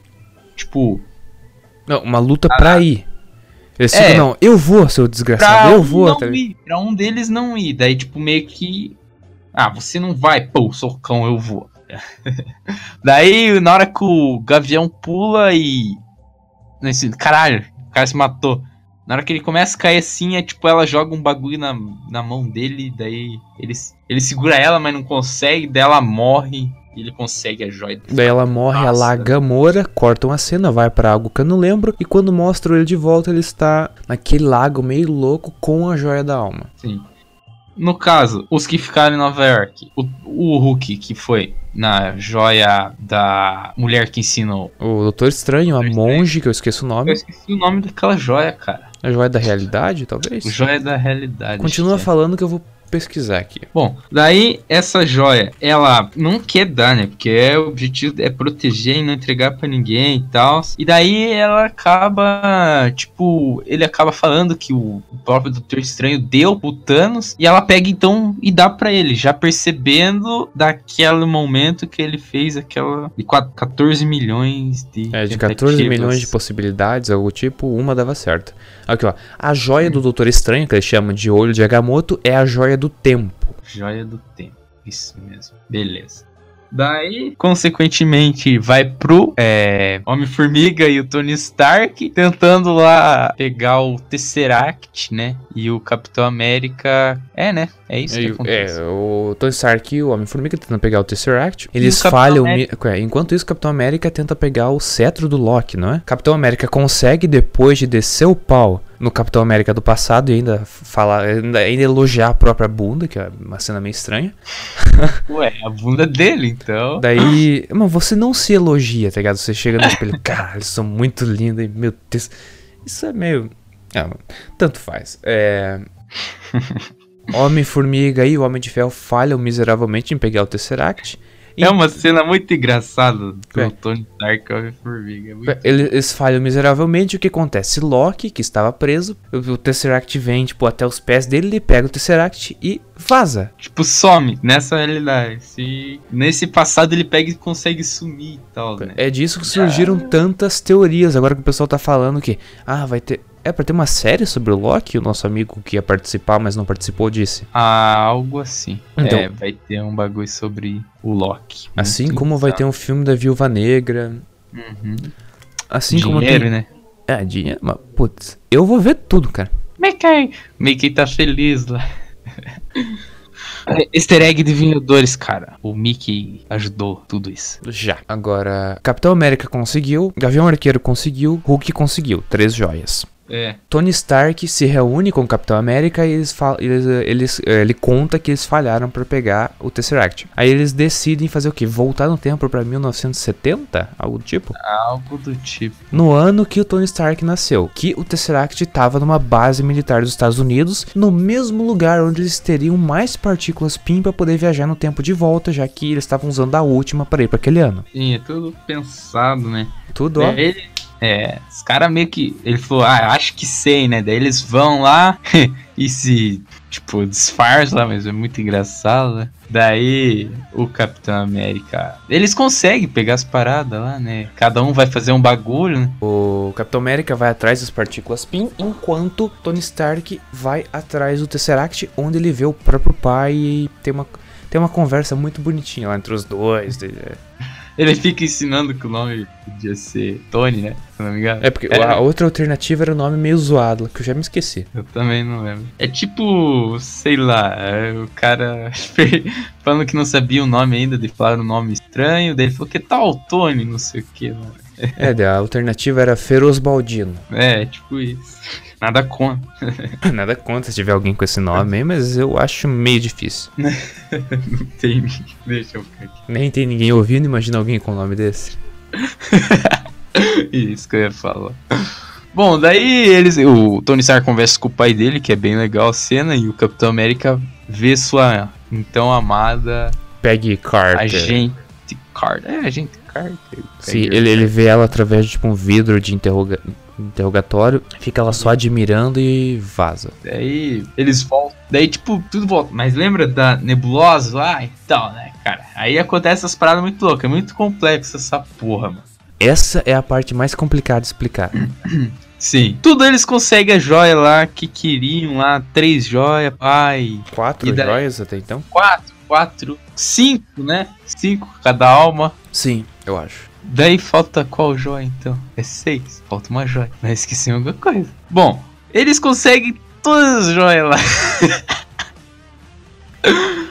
tipo, Não, uma luta pra ir. Eles É. ficam, não, eu vou, seu desgraçado, pra eu vou. não tá ir, pra um deles não ir. Daí, tipo, meio que. Ah, você não vai, pô, socão, eu vou. Daí, na hora que o Gavião pula e. Nesse, caralho, o cara se matou. Na hora que ele começa a cair assim, é tipo, ela joga um bagulho na, na mão dele, daí ele, ele segura ela, mas não consegue, daí ela morre e ele consegue a joia. Daí ela morre, Nossa. a Gamora, cortam a cena, vai pra algo que eu não lembro, e quando mostram ele de volta, ele está naquele lago meio louco com a joia da alma. Sim. No caso, os que ficaram em Nova York, o, o Hulk que foi na joia da mulher que ensinou. O Doutor Estranho, a Doutor Estranho. monge, que eu esqueço o Eu nome, esqueci o nome daquela joia, cara. a joia da realidade, talvez? Joia da realidade. Continua é. falando que eu vou pesquisar aqui. Bom, daí essa joia, ela não quer dar, né? Porque é, o objetivo é proteger e não entregar pra ninguém e tal. E daí ela acaba, tipo, ele acaba falando que o, próprio Doutor Estranho deu pro Thanos e ela pega então e dá pra ele, já percebendo daquele momento que ele fez aquela de quat- 14 milhões de É, de 14 tentativas. milhões de possibilidades, algo tipo, uma dava certo. Aqui, ó. A joia do Doutor Estranho, que eles chamam de olho de Agamotto, é a joia do tempo. Joia do tempo. Isso mesmo. Beleza. Daí, consequentemente, vai pro é, Homem-Formiga e o Tony Stark tentando lá pegar o Tesseract, né? E o Capitão América. É, né? É isso que E- acontece. é, o Tony Stark e o Homem-Formiga tentando pegar o Tesseract. Eles falham. América- é, Enquanto isso, o Capitão América tenta pegar o cetro do Loki, não é? Capitão América consegue, depois de descer o pau no Capitão América do passado e ainda falar, ainda, ainda elogiar a própria bunda, que é uma cena meio estranha. Ué, a bunda dele, então. Daí, mas você não se elogia, tá ligado? Você chega no espelho, caralho, eles são muito lindos, e, meu Deus. Isso é meio. Ah, tanto faz. É. Homem-Formiga e o Homem de Ferro falham miseravelmente em pegar o Tesseract. E É uma cena muito engraçada do É. Tony Stark e o Homem-Formiga. É muito- eles, falham miseravelmente. O que acontece? Loki, que estava preso, o, Tesseract vem, tipo, até os pés dele, ele pega o Tesseract e vaza. Tipo, some nessa realidade. Se... Nesse passado ele pega e consegue sumir e tal, né? É disso que surgiram tantas teorias. Agora que o pessoal tá falando que, ah, vai ter. É pra ter uma série sobre o Loki? O nosso amigo que ia participar, mas não participou, disse. Ah, algo assim. Então- é, vai ter um bagulho sobre o Loki. Assim como vai ter um filme da Viúva Negra. Uhum. Assim como Dinheiro, tem. né? É, dinheiro. Mas, putz, eu vou ver tudo, cara. Mickey! Mickey tá feliz lá. Easter egg de Vingadores, cara. O Mickey ajudou tudo isso. Já. Agora, Capitão América conseguiu, Gavião Arqueiro conseguiu, Hulk conseguiu. Três joias. É. Tony Stark se reúne com o Capitão América e eles, eles, eh, eles, eh, ele conta que eles falharam pra pegar o Tesseract. Aí eles decidem fazer o quê? Voltar no tempo pra 1970? Algo do tipo? Algo do tipo. No ano que o Tony Stark nasceu, que o Tesseract estava numa base militar dos Estados Unidos, no mesmo lugar onde eles teriam mais partículas PIN para poder viajar no tempo de volta, já que eles estavam usando a última para ir para aquele ano. Sim, é tudo pensado, né? Tudo, ó. Daí ele, é, os caras meio que. Ele falou, ah, acho que sei, né? Daí eles vão lá e se, tipo, disfarçam lá, mas é muito engraçado, né? Daí o Capitão América. Eles conseguem pegar as paradas lá, né? Cada um vai fazer um bagulho, né? O Capitão América vai atrás das partículas PIN, enquanto Tony Stark vai atrás do Tesseract, onde ele vê o próprio pai e tem uma, tem uma conversa muito bonitinha lá entre os dois. Ele fica ensinando que o nome podia ser Tony, né? Se não me engano. É porque a outra alternativa era o nome meio zoado, que eu já me esqueci. Eu também não lembro. É tipo, sei lá, é o cara falando que não sabia o nome ainda, de falar um nome estranho, daí ele falou que tal Tony, não sei o que. É, a alternativa era Feroz Baldino. É, tipo isso. Nada contra. Nada contra se tiver alguém com esse nome aí, mas eu acho meio difícil. não tem. Deixa eu ficar aqui. Nem tem ninguém ouvindo, imagina alguém com o nome desse. Isso que eu ia falar. Bom, daí eles. O Tony Stark conversa com o pai dele, que é bem legal a cena, e o Capitão América vê sua então amada Peggy Carter. agente Carter. É, agente Carter. Sim, ele, ele vê ela através de tipo, um vidro de interroga interrogatório, fica ela só admirando e vaza. Daí eles voltam. Daí, tipo, tudo volta. Mas lembra da nebulosa lá? Então, né, cara? Aí acontece essas paradas muito loucas. É muito complexo essa porra, mano. Essa é a parte mais complicada de explicar. Sim. Tudo eles conseguem a joia lá que queriam lá. Três joias, pai. Quatro E daí? joias até então? Quatro, quatro, cinco, né? Cinco cada alma. Sim, eu acho. Daí falta qual joia então? É seis. Falta uma joia. Mas esqueci alguma coisa. Bom, eles conseguem todas as joias lá.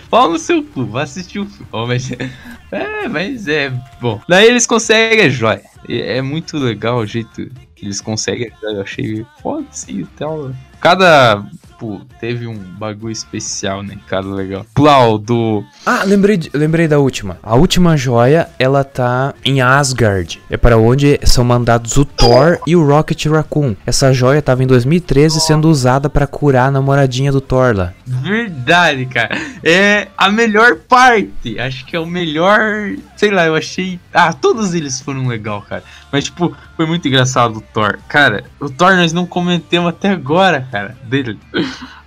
Pau no seu cu, vai assistir o filme. É, mas é bom. Daí eles conseguem a joia. É muito legal o jeito que eles conseguem a joia. Eu achei foda assim e tal. Cada. Pô, teve um bagulho especial, né? Cada legal. Plau do. Ah, lembrei, de- lembrei da última. A última joia, ela tá em Asgard. É para onde são mandados o Thor e o Rocket Raccoon. Essa joia tava em 2013 sendo usada para curar a namoradinha do Thor lá. Verdade, cara. É a melhor parte. Acho que é o melhor. Sei lá, eu achei. Ah, todos eles foram legal, cara. Mas, tipo, foi muito engraçado o Thor. Cara, o Thor nós não comentamos até agora, cara. Dele.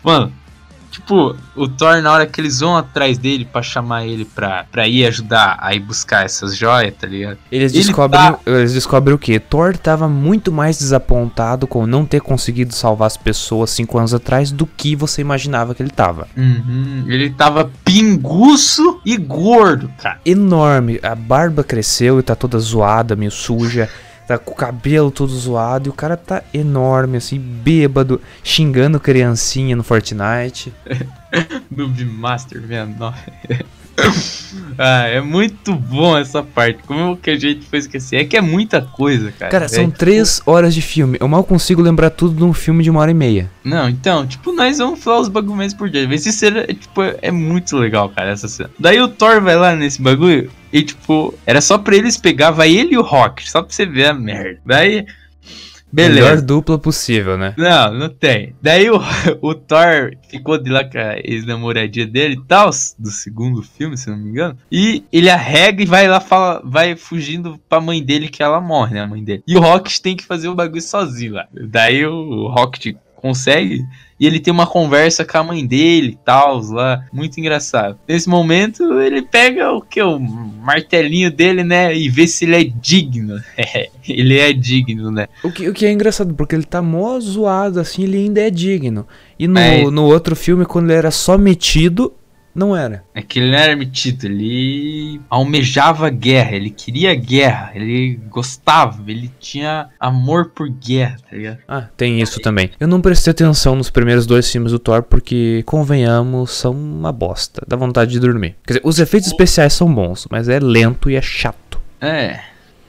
Mano, tipo, o Thor, na hora que eles vão atrás dele pra chamar ele pra, pra ir ajudar a ir buscar essas joias, tá ligado? Eles Ele descobrem, tá- eles descobrem o que? Thor tava muito mais desapontado com não ter conseguido salvar as pessoas cinco anos atrás do que você imaginava que ele tava. Uhum, ele tava pinguço e gordo, cara. Enorme, a barba cresceu e tá toda zoada, meio suja. Tá com o cabelo todo zoado e o cara tá enorme, assim, bêbado, xingando criancinha no Fortnite. Noob Master 69. ah, é muito bom essa parte. Como que a gente foi esquecer? É que é muita coisa, cara. Cara, É, são tipo- três horas de filme. Eu mal consigo lembrar tudo de um filme de uma hora e meia. Não, então, tipo, nós vamos falar os bagulhos por diante. Mas isso é, tipo, é muito legal, cara, essa cena. Daí o Thor vai lá nesse bagulho e, tipo, era só pra eles pegar, vai ele e o Rock, só pra você ver a merda. Daí, beleza. Melhor dupla possível, né? Não, não tem. Daí o, o Thor ficou de lá com a ex-namoradinha dele e tal, do segundo filme, se não me engano. E ele arrega e vai lá, fala, vai fugindo pra mãe dele que ela morre, né? A mãe dele. E o Rocket tem que fazer o bagulho sozinho lá. Daí o Rocket consegue e ele tem uma conversa com a mãe dele e tal, lá. Muito engraçado. Nesse momento, ele pega o que? O martelinho dele, né? E vê se ele é digno. ele é digno, né? O que, o que é engraçado, porque ele tá mó zoado, assim, ele ainda é digno. E no, É. no outro filme, quando ele era só metido, não era. É que ele não era metido, ele almejava guerra, ele queria guerra, ele gostava, ele tinha amor por guerra, tá ligado? Ah, tem isso também. Eu não prestei atenção nos primeiros dois filmes do Thor, porque, convenhamos, são uma bosta. Dá vontade de dormir. Quer dizer, os efeitos especiais são bons, mas é lento e é chato. É,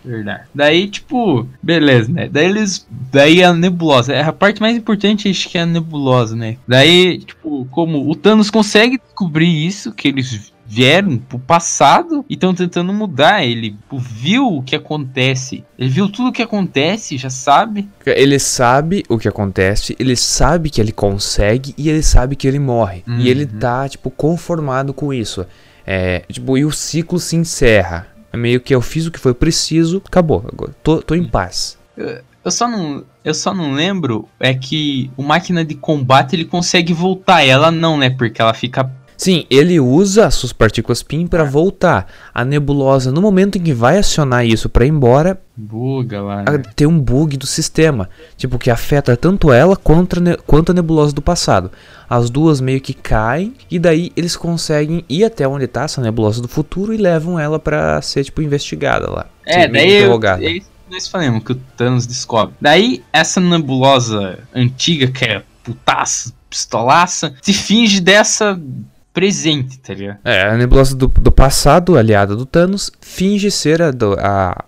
verdade. Daí, tipo, beleza, né? Daí eles. Daí a nebulosa. É a parte mais importante, acho que é a nebulosa, né? Daí, tipo, como o Thanos consegue descobrir isso, que eles vieram pro passado e estão tentando mudar. Ele tipo, viu o que acontece. Ele viu tudo o que acontece, já sabe. Ele sabe o que acontece, ele sabe que ele consegue e ele sabe que ele morre. E ele tá, tipo, conformado com isso. É, tipo, e o ciclo se encerra. É meio que eu fiz o que foi preciso, acabou. Agora tô, tô em paz. Eu só não, eu só não lembro é que o máquina de combate ele consegue voltar, ela não, né? Porque ela fica Sim, ele usa as suas partículas PIN pra voltar. A nebulosa, no momento em que vai acionar isso pra ir embora, Buga lá. Né? tem um bug do sistema. Tipo, que afeta tanto ela quanto a, quanto a nebulosa do passado. As duas meio que caem, e daí eles conseguem ir até onde tá essa nebulosa do futuro e levam ela pra ser, tipo, investigada lá. É, daí eu, interrogada. é isso que nós falamos, que o Thanos descobre. Daí, essa nebulosa antiga, que é putaça, pistolaça, se finge dessa presente, tá ligado? É, a nebulosa do, do passado, aliada do Thanos, finge ser a do, a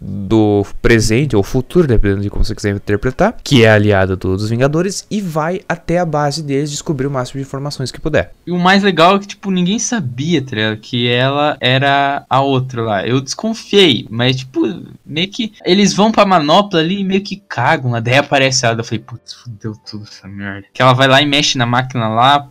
do presente ou futuro, dependendo de como você quiser interpretar, que é a aliada do- dos Vingadores e vai até a base deles descobrir o máximo de informações que puder. E o mais legal é que, tipo, ninguém sabia, tá ligado? Que ela era a outra lá. Eu desconfiei, mas, tipo, meio que eles vão pra manopla ali e meio que cagam. Daí aparece ela. Eu falei, putz, fudeu tudo essa merda. Que ela vai lá e mexe na máquina lá,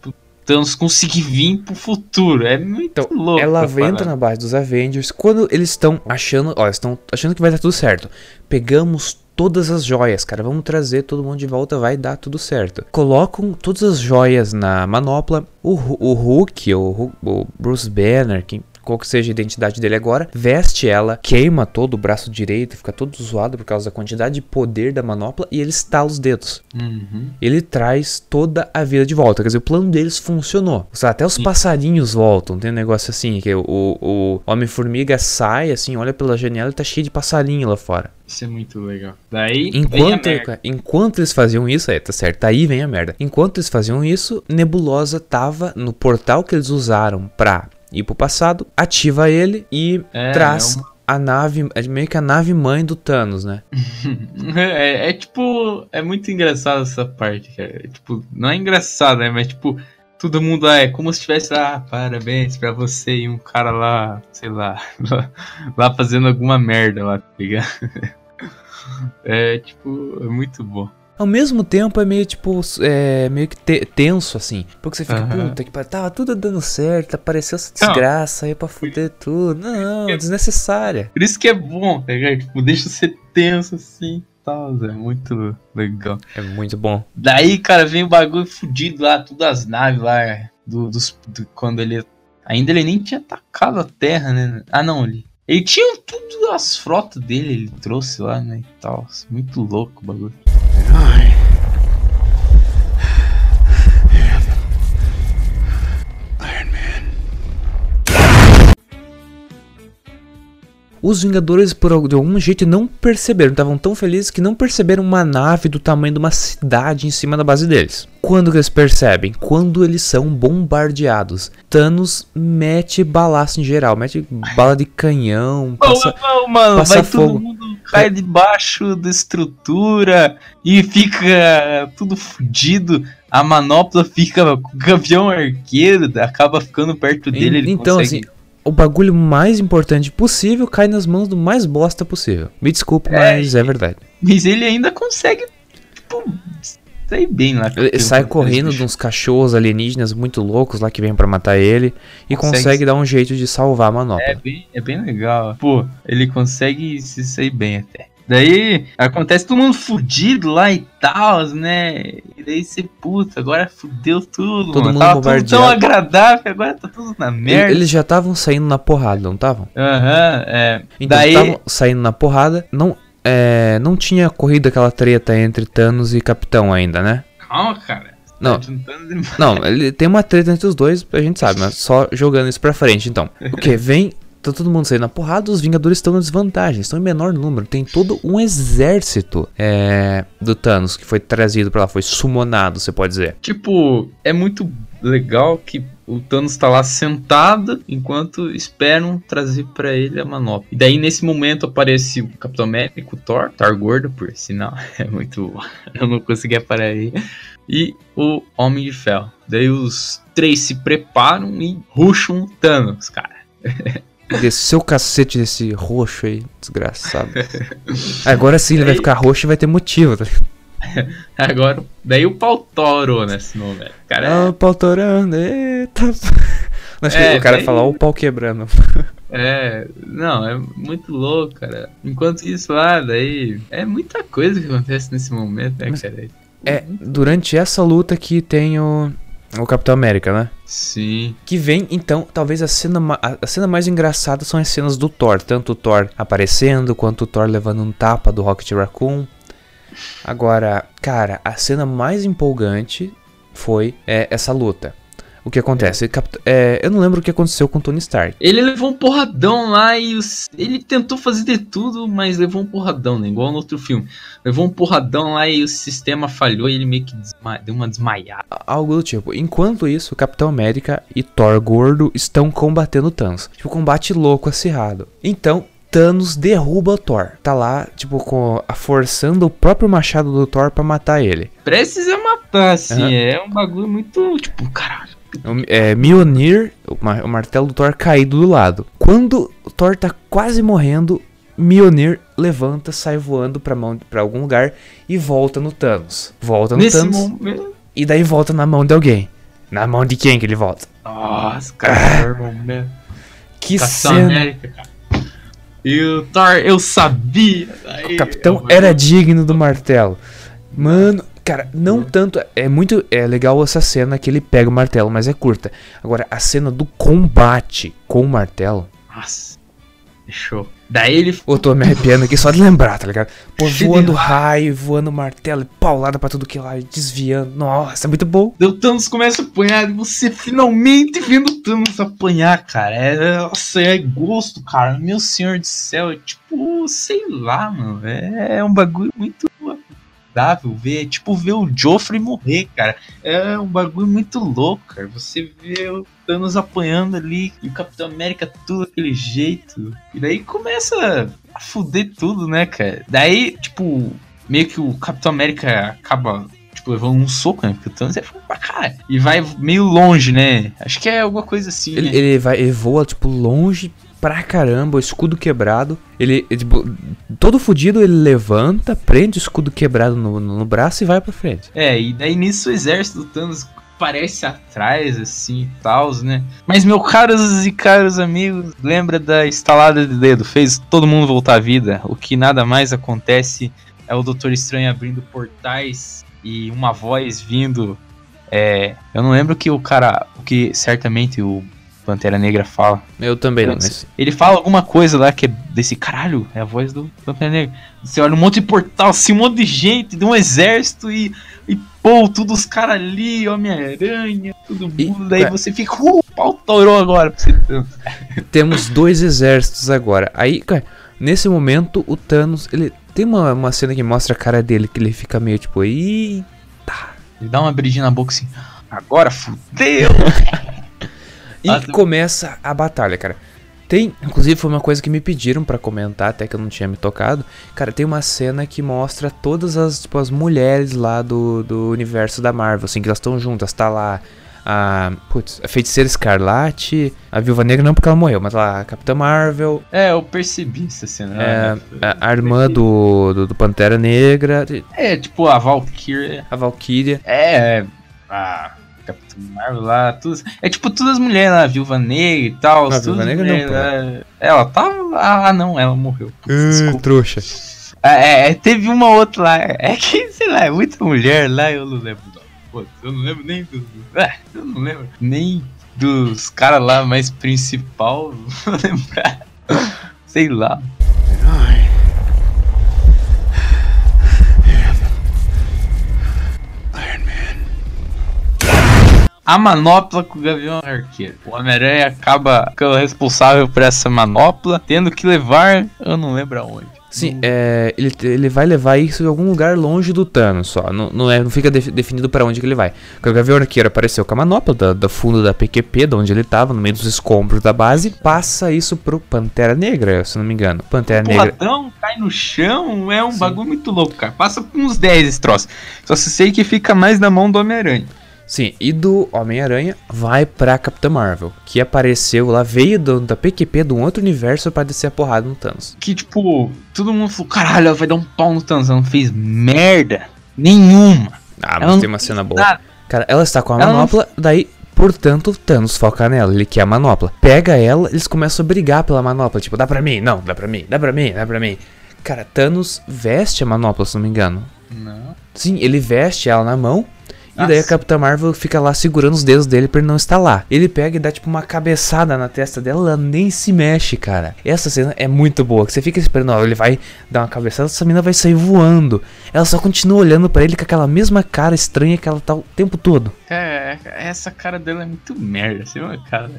Thanos conseguir vir pro futuro. É muito Então, louco. ela entra na base dos Avengers quando eles estão achando, ó, estão achando que vai dar tudo certo. Pegamos todas as joias, cara, vamos trazer todo mundo de volta, vai dar tudo certo. Colocam todas as joias na manopla. O, o Hulk, o, o Bruce Banner, quem qual que seja a identidade dele agora, veste ela, queima todo o braço direito, fica todo zoado por causa da quantidade de poder da manopla e ele estala os dedos Uhum. ele traz toda a vida de volta. Quer dizer, o plano deles funcionou. Até os passarinhos voltam. Tem um negócio assim, que o, o Homem-Formiga sai, assim, olha pela janela e tá cheio de passarinho lá fora. Isso é muito legal. Daí, Enquanto, merda. enquanto eles faziam isso, é, tá certo, aí vem a merda. Enquanto eles faziam isso, Nebulosa tava no portal que eles usaram pra ir pro passado, ativa ele e É, traz é uma- a nave, é meio que a nave mãe do Thanos, né? É, é tipo, é muito engraçado essa parte, cara. É, tipo, não é engraçado, né? Mas tipo, todo mundo lá é como se tivesse lá, parabéns pra você e um cara lá, sei lá, lá, lá fazendo alguma merda lá, tá ligado? É tipo, é muito bom. Ao mesmo tempo é meio tipo, é meio que te- tenso assim. Porque você fica, Aham. puta que pariu, tava tudo dando certo, apareceu essa Não. desgraça aí pra fuder tudo. Não, desnecessária. Por isso que é bom, tá ligado? Tipo, deixa você tenso assim e tal, é muito legal. É muito bom. Daí, cara, vem o bagulho fudido lá, todas as naves lá, do, dos, do- quando ele. Ainda ele nem tinha atacado a Terra, né? Ah, não, ele. Ele tinha tudo as frotas dele, ele trouxe lá, né? E tal. Muito louco o bagulho. Os Vingadores, por de algum jeito, não perceberam. Estavam tão felizes que não perceberam uma nave do tamanho de uma cidade em cima da base deles. Quando que eles percebem? Quando eles são bombardeados. Thanos mete balaço em geral. Mete bala de canhão. Passa... Não, mano, passa vai fogo. todo mundo cai debaixo da estrutura e fica tudo fudido. A manopla fica com o gavião arqueiro, acaba ficando perto dele. Ele então, consegue... assim, o bagulho mais importante possível cai nas mãos do mais bosta possível. Me desculpe, É, mas é verdade. Mas ele ainda consegue, tipo, sair bem lá. Ele sai correndo de uns cachorros alienígenas muito loucos lá que vêm pra matar ele e Consegue consegue se- dar um jeito de salvar a manopla. É bem, é bem legal. Pô, ele consegue se sair bem até. Daí acontece todo mundo fudido lá e tal, né? E daí você, puta, agora fudeu tudo. Todo mano. mundo Tava tudo tão agradável, agora tá tudo na merda. Eles já estavam saindo na porrada, não estavam? Aham, é. Então daí. estavam saindo na porrada, não é, não tinha corrido aquela treta entre Thanos e Capitão ainda, né? Calma, cara. Não. Tá demais. Não, ele tem uma treta entre os dois, a gente sabe, mas só jogando isso pra frente, então. O que? Vem, tá todo mundo saindo na porrada, os Vingadores estão na desvantagem, estão em menor número. Tem todo um exército é, do Thanos que foi trazido pra lá, foi sumonado, você pode dizer. Tipo, é muito legal que o Thanos tá lá sentado enquanto esperam trazer pra ele a manopla. E daí nesse momento aparece o Capitão América, o Thor, Thor gordo, por sinal, é muito bom. Eu não conseguia parar aí. E o Homem de Ferro. Daí os três se preparam e ruxam o Thanos, cara. Desse seu cacete desse roxo aí, desgraçado. Agora sim ele vai ficar roxo e vai ter motivo, tá? Agora, daí o pau torou nesse momento. Cara, Ah, o pau torando, eita. Mas É, o cara bem- falar o pau quebrando. É, não, é muito louco, cara. Enquanto isso lá, daí é muita coisa que acontece nesse momento, né, cara? É, durante essa luta que tem o. O Capitão América, né? Sim. Que vem, então, talvez a cena, a cena mais engraçada são as cenas do Thor. Tanto o Thor aparecendo, quanto o Thor levando um tapa do Rocket Raccoon. Agora, cara, a cena mais empolgante foi é, essa luta. O que acontece? É, eu não lembro o que aconteceu com o Tony Stark. Ele levou um porradão lá e os- ele tentou fazer de tudo, mas levou um porradão, né? Igual no outro filme. Levou um porradão lá e o sistema falhou e ele meio que deu uma desmaiada. Algo do tipo. Enquanto isso, o Capitão América e Thor gordo estão combatendo Thanos. Tipo, combate louco, acirrado. Então, Thanos derruba o Thor. Tá lá, tipo, com, forçando o próprio machado do Thor pra matar ele. Precisa matar, assim. Aham. É um bagulho muito, tipo, caralho. O- É, Mjolnir, o, ma- o martelo do Thor caído do lado. Quando o Thor tá quase morrendo, Mjolnir levanta, sai voando pra, mão, pra algum lugar e volta no Thanos. Volta no Nesse Thanos momento. e daí volta na mão de alguém. Na mão de quem que ele volta? Nossa, cara, momento. Que Capitão cena! América, cara. E o Thor, eu sabia. Aí, O capitão eu- era digno do martelo. Mano, cara, não tanto. É muito é legal essa cena que ele pega o martelo, mas é curta. Agora, a cena do combate com o martelo. Nossa, fechou. Daí ele Eu tô me arrepiando aqui só de lembrar, tá ligado? Pô, voando raio, voando martelo, e paulada pra tudo que é lá, e desviando. Nossa, é muito bom. O Thanos começa a apanhar e você finalmente vendo o Thanos apanhar, cara. É, nossa, é gosto, cara. Meu senhor do céu, é tipo, sei lá, mano. É, um bagulho muito agradável ver. É tipo ver o Joffrey morrer, cara. É um bagulho muito louco, cara. Você vê o Thanos apanhando ali e o Capitão América tudo daquele jeito. E daí começa a fuder tudo, né, cara? Daí, tipo, meio que o Capitão América acaba tipo, levando um soco, né? Porque o Thanos é pra caralho. E vai meio longe, né? Acho que é alguma coisa assim, Ele, né? ele vai, ele voa, tipo, longe pra caramba, o escudo quebrado. Ele, ele, tipo, todo fudido, ele levanta, prende o escudo quebrado no, no braço e vai pra frente. É, e daí nisso o exército do Thanos aparece atrás, assim, e tal, né? Mas, meus caros e caros amigos, lembra da estalada de dedo? Fez todo mundo voltar à vida. O que nada mais acontece é o Doutor Estranho abrindo portais e uma voz vindo. É, eu não lembro que o cara, o que certamente o Pantera Negra fala. Eu também não, mas... Ele fala alguma coisa lá que é desse caralho, é a voz do Pantera Negra. Você olha um monte de portal, assim, um monte de gente, de um exército e, e pô, todos os caras ali, Homem-Aranha, todo E, mundo. daí cara- você fica, uh, pau torou agora. pra você Temos dois exércitos agora. Aí, cara, nesse momento, o Thanos, ele... Tem uma, uma cena que mostra a cara dele, que ele fica meio tipo... Ih, Ele dá uma bridinha na boca assim, agora fudeu. E Ah, começa a batalha, cara. Tem, inclusive foi uma coisa que me pediram pra comentar, até que eu não tinha me tocado. Cara, tem uma cena que mostra todas as, tipo, as mulheres lá do, do universo da Marvel, assim, que elas estão juntas. Tá lá a, putz, a Feiticeira Escarlate, a Viúva Negra não porque ela morreu, mas lá a Capitã Marvel, É, eu percebi essa cena. é, né? a, a irmã do, do, do Pantera Negra, É, tipo a Valkyria. a Valkyria. É, a Capitã Marvel lá, tudo. É tipo todas as mulheres lá, Viúva Negra e tal. Ah, Viúva Negra não, lá. Ela tava. Ah, não, ela morreu. Putz, Desculpa. trouxa. É, é, teve uma outra lá. É que, sei lá, é muita mulher lá, eu não lembro. Eu não lembro nem do. É, eu não lembro nem dos caras lá mais principal. Vou lembrar. Sei lá. A manopla com o Gavião Arqueiro. O Homem-Aranha acaba ficando responsável por essa manopla, tendo que levar, eu não lembro aonde. Sim, é, ele, ele vai levar isso em algum lugar longe do Thanos só. Não, não, é, não fica defi- definido pra onde que ele vai. Porque o Gavião Arqueiro apareceu com a manopla da, do fundo da PQP, de onde ele tava, no meio dos escombros da base. Passa isso pro Pantera Negra, se não me engano. Pantera Negra. Porradão, cai no chão, é um bagulho muito louco, cara. Passa por uns 10 esse troço. Só se sei que fica mais na mão do Homem-Aranha. Sim, e do Homem-Aranha vai pra Capitã Marvel, que apareceu lá, veio do- da PQP de um outro universo pra descer a porrada no Thanos. Que, tipo, todo mundo falou, caralho, ela vai dar um pau no Thanos. Ela não fez merda nenhuma. Ah, Ela mas não tem uma cena boa. nada. Cara, ela está com a Ela não manopla, daí, portanto, Thanos foca nela, ele quer a manopla. Pega ela, eles começam a brigar pela manopla, tipo, dá pra mim, não, dá pra mim, dá pra mim, dá pra mim. Cara, Thanos veste a manopla, se não me engano. Não. Sim, ele veste ela na mão E daí a. Capitã Marvel fica lá segurando os dedos dele pra ele não estalar. Ele pega e dá tipo uma cabeçada na testa dela, ela nem se mexe, cara. Essa cena é muito boa, que você fica esperando, ó, ele vai dar uma cabeçada, essa mina vai sair voando. Ela só continua olhando pra ele com aquela mesma cara estranha que ela tá o tempo todo. É, essa cara dela é muito merda, assim, uma cara.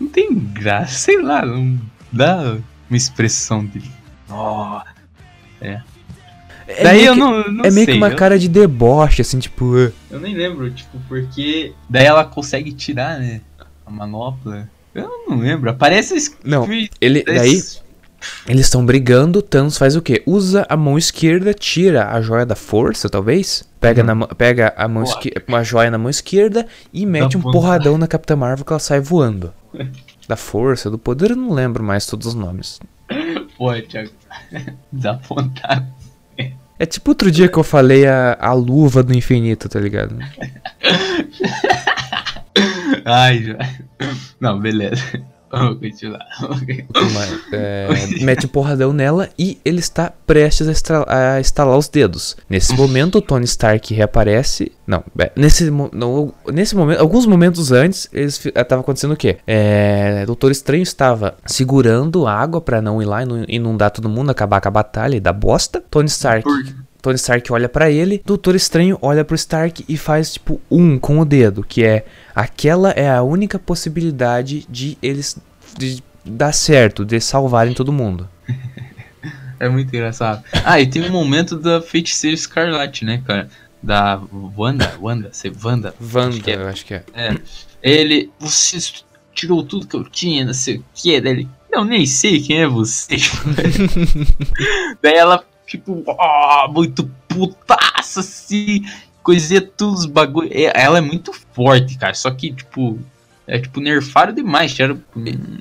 Não tem graça, sei lá, não dá uma expressão de. Ó. É Daí meio eu que- não, não é meio sei, que uma eu, cara de deboche, assim, tipo. Eu nem lembro, tipo, porque. Daí ela consegue tirar, né? A manopla. Eu não lembro, aparece. Não, ele. Daí eles estão brigando, Thanos faz o quê? Usa a mão esquerda, tira a joia da força, talvez. Pega, na, mão- pega a mão uma joia na mão esquerda e mete um vontade. porradão na Capitã Marvel que ela sai voando. Da força, do poder, eu não lembro mais todos os nomes. Pô, Thiago. Dá vontade. É tipo outro dia que eu falei a, a luva do infinito, tá ligado? Ai, já. Não, beleza. Vamos continuar. Mas, é, mete o porradão nela e ele está prestes a, a estalar os dedos. Nesse momento, o Tony Stark reaparece. Não, é, nesse, no- nesse momento, alguns momentos antes, eles fi- eh, acontecendo o quê? É, Doutor Estranho estava segurando água pra não ir lá e inundar todo mundo, acabar com a batalha e dar bosta. Tony Stark. Por- Tony Stark olha pra ele, Doutor Estranho olha pro Stark e faz tipo um com o dedo, que é aquela é a única possibilidade de eles de dar certo, de salvarem todo mundo. É muito engraçado. Ah, e tem um momento da feiticeira escarlate, né, cara? Da Wanda, Wanda, sei, Wanda. Wanda, acho que é. eu acho que é. É. Ele, você tirou tudo que eu tinha, não sei o que. Daí ele, eu nem sei quem é você. Daí ela, tipo, ó, muito putaça, assim, coisinha tudo os bagulho. É, Ela é muito forte, cara, só que, tipo, é tipo, nerfaram demais.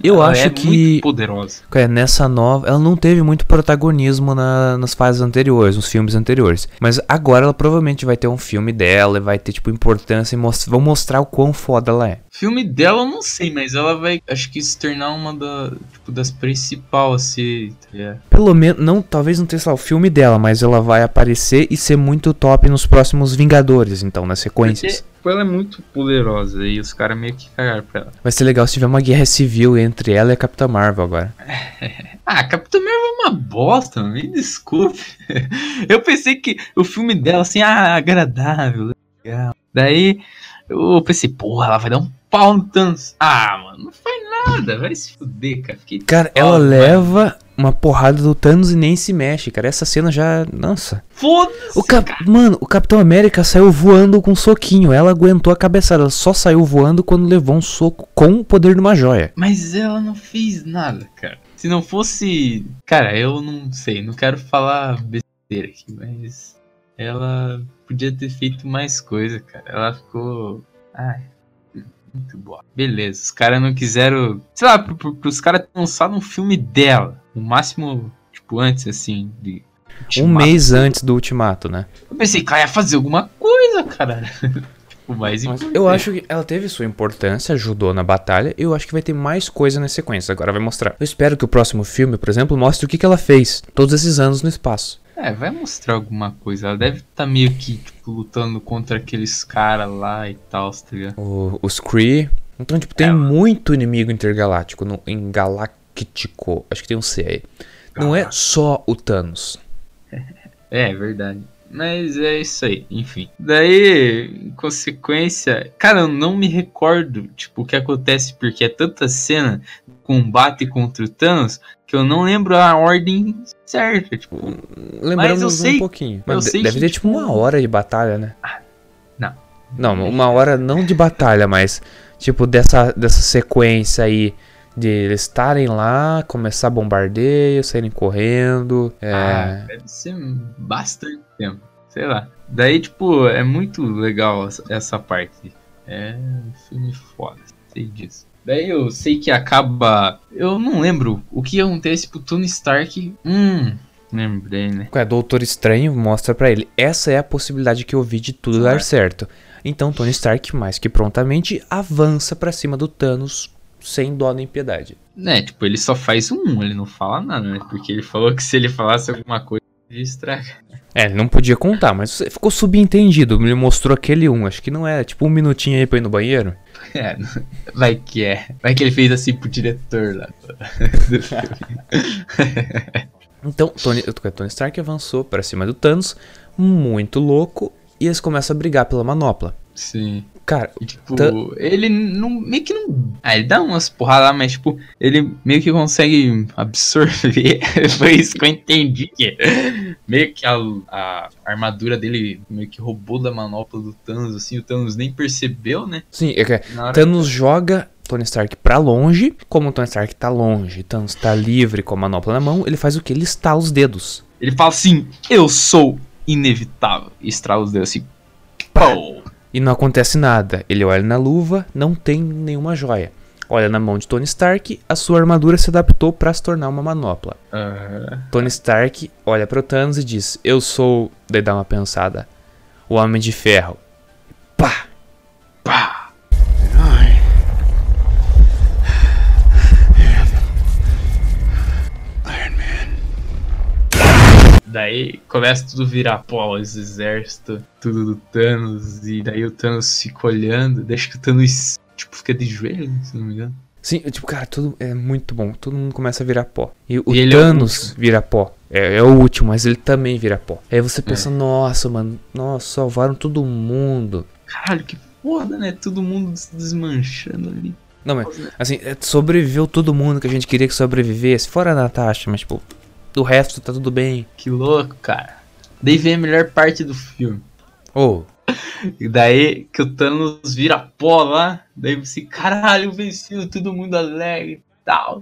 Eu ela acho é que- muito poderosa. É, nessa nova, ela não teve muito protagonismo na- nas fases anteriores, nos filmes anteriores. Mas agora ela provavelmente vai ter um filme dela vai ter, tipo, importância e mos- vão mostrar o quão foda ela é. Filme dela eu não sei, mas ela vai, acho que se tornar uma da, tipo, das principais, assim, tá ligado? Pelo menos, não, talvez não tenha lá, o filme dela, mas ela vai aparecer e ser muito top nos próximos Vingadores, então, nas sequências. Porque tipo, ela é muito poderosa e os caras meio que cagaram pra ela. Vai ser legal se tiver uma guerra civil entre ela e a Capitã Marvel agora. Ah, Capitã Marvel é uma bosta, me desculpe. Eu pensei que o filme dela, assim, ah, agradável, legal. Daí eu pensei, porra, ela vai dar um pau no Thanos. Ah, mano, não faz nada, vai se fuder, cara. Fiquei Cara, ela mano. leva uma porrada do Thanos e nem se mexe, cara. Essa cena já. Nossa. Foda-se, O Cap... Mano, o Capitão América saiu voando com um soquinho. Ela aguentou a cabeçada. Ela só saiu voando quando levou um soco com o poder de uma joia. Mas ela não fez nada, cara. Se não fosse. Cara, eu não sei, não quero falar besteira aqui, mas. Ela podia ter feito mais coisa, cara. Ela ficou. Ai. Muito boa. Beleza, os caras não quiseram. Sei lá, pro, pro, pros caras lançado um filme dela. No máximo, tipo, antes, assim, de. Um Ultimato. mês antes do Ultimato, né? Eu pensei que ela ia fazer alguma coisa, cara. tipo, mais Mas importante. eu acho que ela teve sua importância, ajudou na batalha. Eu acho que vai ter mais coisa na sequência. Agora vai mostrar. Eu espero que o próximo filme, por exemplo, mostre o que, que ela fez todos esses anos no espaço. É, vai mostrar alguma coisa. Ela deve estar meio que, tipo, lutando contra aqueles caras lá e tal, tá ligado? O, os Kree. Então, tipo, tem Ela. muito inimigo intergaláctico no, em Galáctico. Acho que tem um C aí. Não é só o Thanos. É, verdade. Mas é isso aí, enfim. Daí, em consequência, cara, eu não me recordo, tipo, o que acontece, porque é tanta cena combate contra o Thanos que eu não lembro a ordem certa, tipo. Lembramos eu sei- um pouquinho. Mas de- deve que, ter tipo tipo, uma hora de batalha, né? não. Não, uma hora não de batalha, mas tipo dessa, dessa sequência aí de eles estarem lá, começar bombardeio, saírem correndo. É. Ah, deve ser bastante tempo. Sei lá. Daí, tipo, é muito legal essa- essa parte. É um filme foda, sei disso. Daí eu sei que acaba. Eu não lembro o que acontece pro Tony Stark. Hum, lembrei, né? É, Doutor Estranho mostra pra ele. Essa é a possibilidade que eu vi de tudo dar certo. Então Tony Stark, mais que prontamente, avança pra cima do Thanos sem dó nem piedade. É, tipo, ele só faz um, ele não fala nada, né? Porque ele falou que se ele falasse alguma coisa, Estraga. É, ele não podia contar, mas ficou subentendido. Ele mostrou aquele um. Acho que não é. Tipo, um minutinho aí pra ir no banheiro. É, vai que é. Vai que ele fez assim pro diretor lá. Então, Tony, Tony Stark avançou pra cima do Thanos, muito louco, e eles começam a brigar pela manopla. Sim. Cara, tipo, Tá- ele não. meio que não. Ah, ele dá umas porradas lá, mas, tipo, ele meio que consegue absorver. Foi isso que eu entendi. Que meio que a, a armadura dele meio que roubou da manopla do Thanos, assim, o Thanos nem percebeu, né? sim, é que Thanos joga Tony Stark pra longe. Como o Tony Stark tá longe, Thanos tá livre com a manopla na mão, ele faz o que? Ele estala os dedos. Ele fala assim: Eu sou inevitável. E estrala os dedos assim. Pô! E não acontece nada. Ele olha na luva, não tem nenhuma joia. Olha na mão de Tony Stark, a sua armadura se adaptou pra se tornar uma manopla. Aham. Tony Stark olha pro Thanos e diz: Eu sou. Daí dá uma pensada. O Homem de Ferro. Pá! Pá! Daí começa tudo virar pó, os exércitos, tudo do Thanos, e daí o Thanos fica olhando, deixa que o Thanos, tipo, fica de joelho, se não me engano. Sim, tipo, cara, tudo é muito bom. Todo mundo começa a virar pó. E o E é o Thanos último. vira pó. É, é o último, mas ele também vira pó. Aí você pensa, nossa, mano, nossa, salvaram todo mundo. Caralho, que foda, né? Todo mundo se desmanchando ali. Não, mas, assim, é, sobreviveu todo mundo que a gente queria que sobrevivesse. Fora a Natasha, mas, tipo, do resto tá tudo bem. Que louco, cara. Daí vem a melhor parte do filme. Ô, E daí que o Thanos vira pó lá, daí você, caralho, venceu, todo mundo alegre e tal.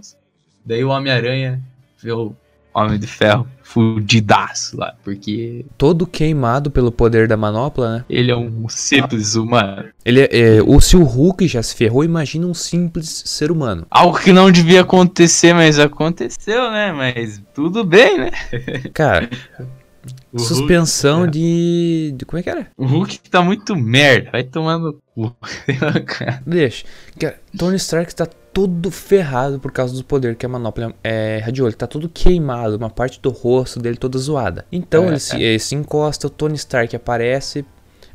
Daí o Homem-Aranha vê o Homem de Ferro fudidaço lá, porque todo queimado pelo poder da manopla, né? ele é um simples humano. Ele é, é, o, se o Hulk já se ferrou, imagina um simples ser humano. Algo que não devia acontecer, mas aconteceu, né? Mas tudo bem, né? Cara, O suspensão Hulk, de, de. Como é que era? O Hulk tá muito merda, vai tomando cu. Deixa. Cara, Tony Stark tá todo ferrado por causa do poder que a manopla é, radiou. Ele tá todo queimado, uma parte do rosto dele toda zoada. Então É, ele, se, ele se encosta, o Tony Stark aparece.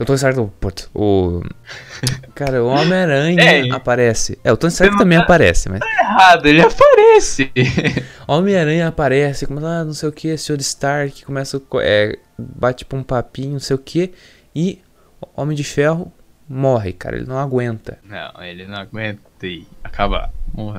O Tony Stark, putz, o. Cara, o Homem-Aranha É. aparece. É, o Tony Stark também tá- aparece, mas. Errado, ele aparece. Homem-Aranha aparece, começa, ah, não sei o que, Sr. Stark, começa, co- é, bate tipo um papinho, não sei o que, e Homem de Ferro morre, cara, ele não aguenta. Não, ele não aguenta e acaba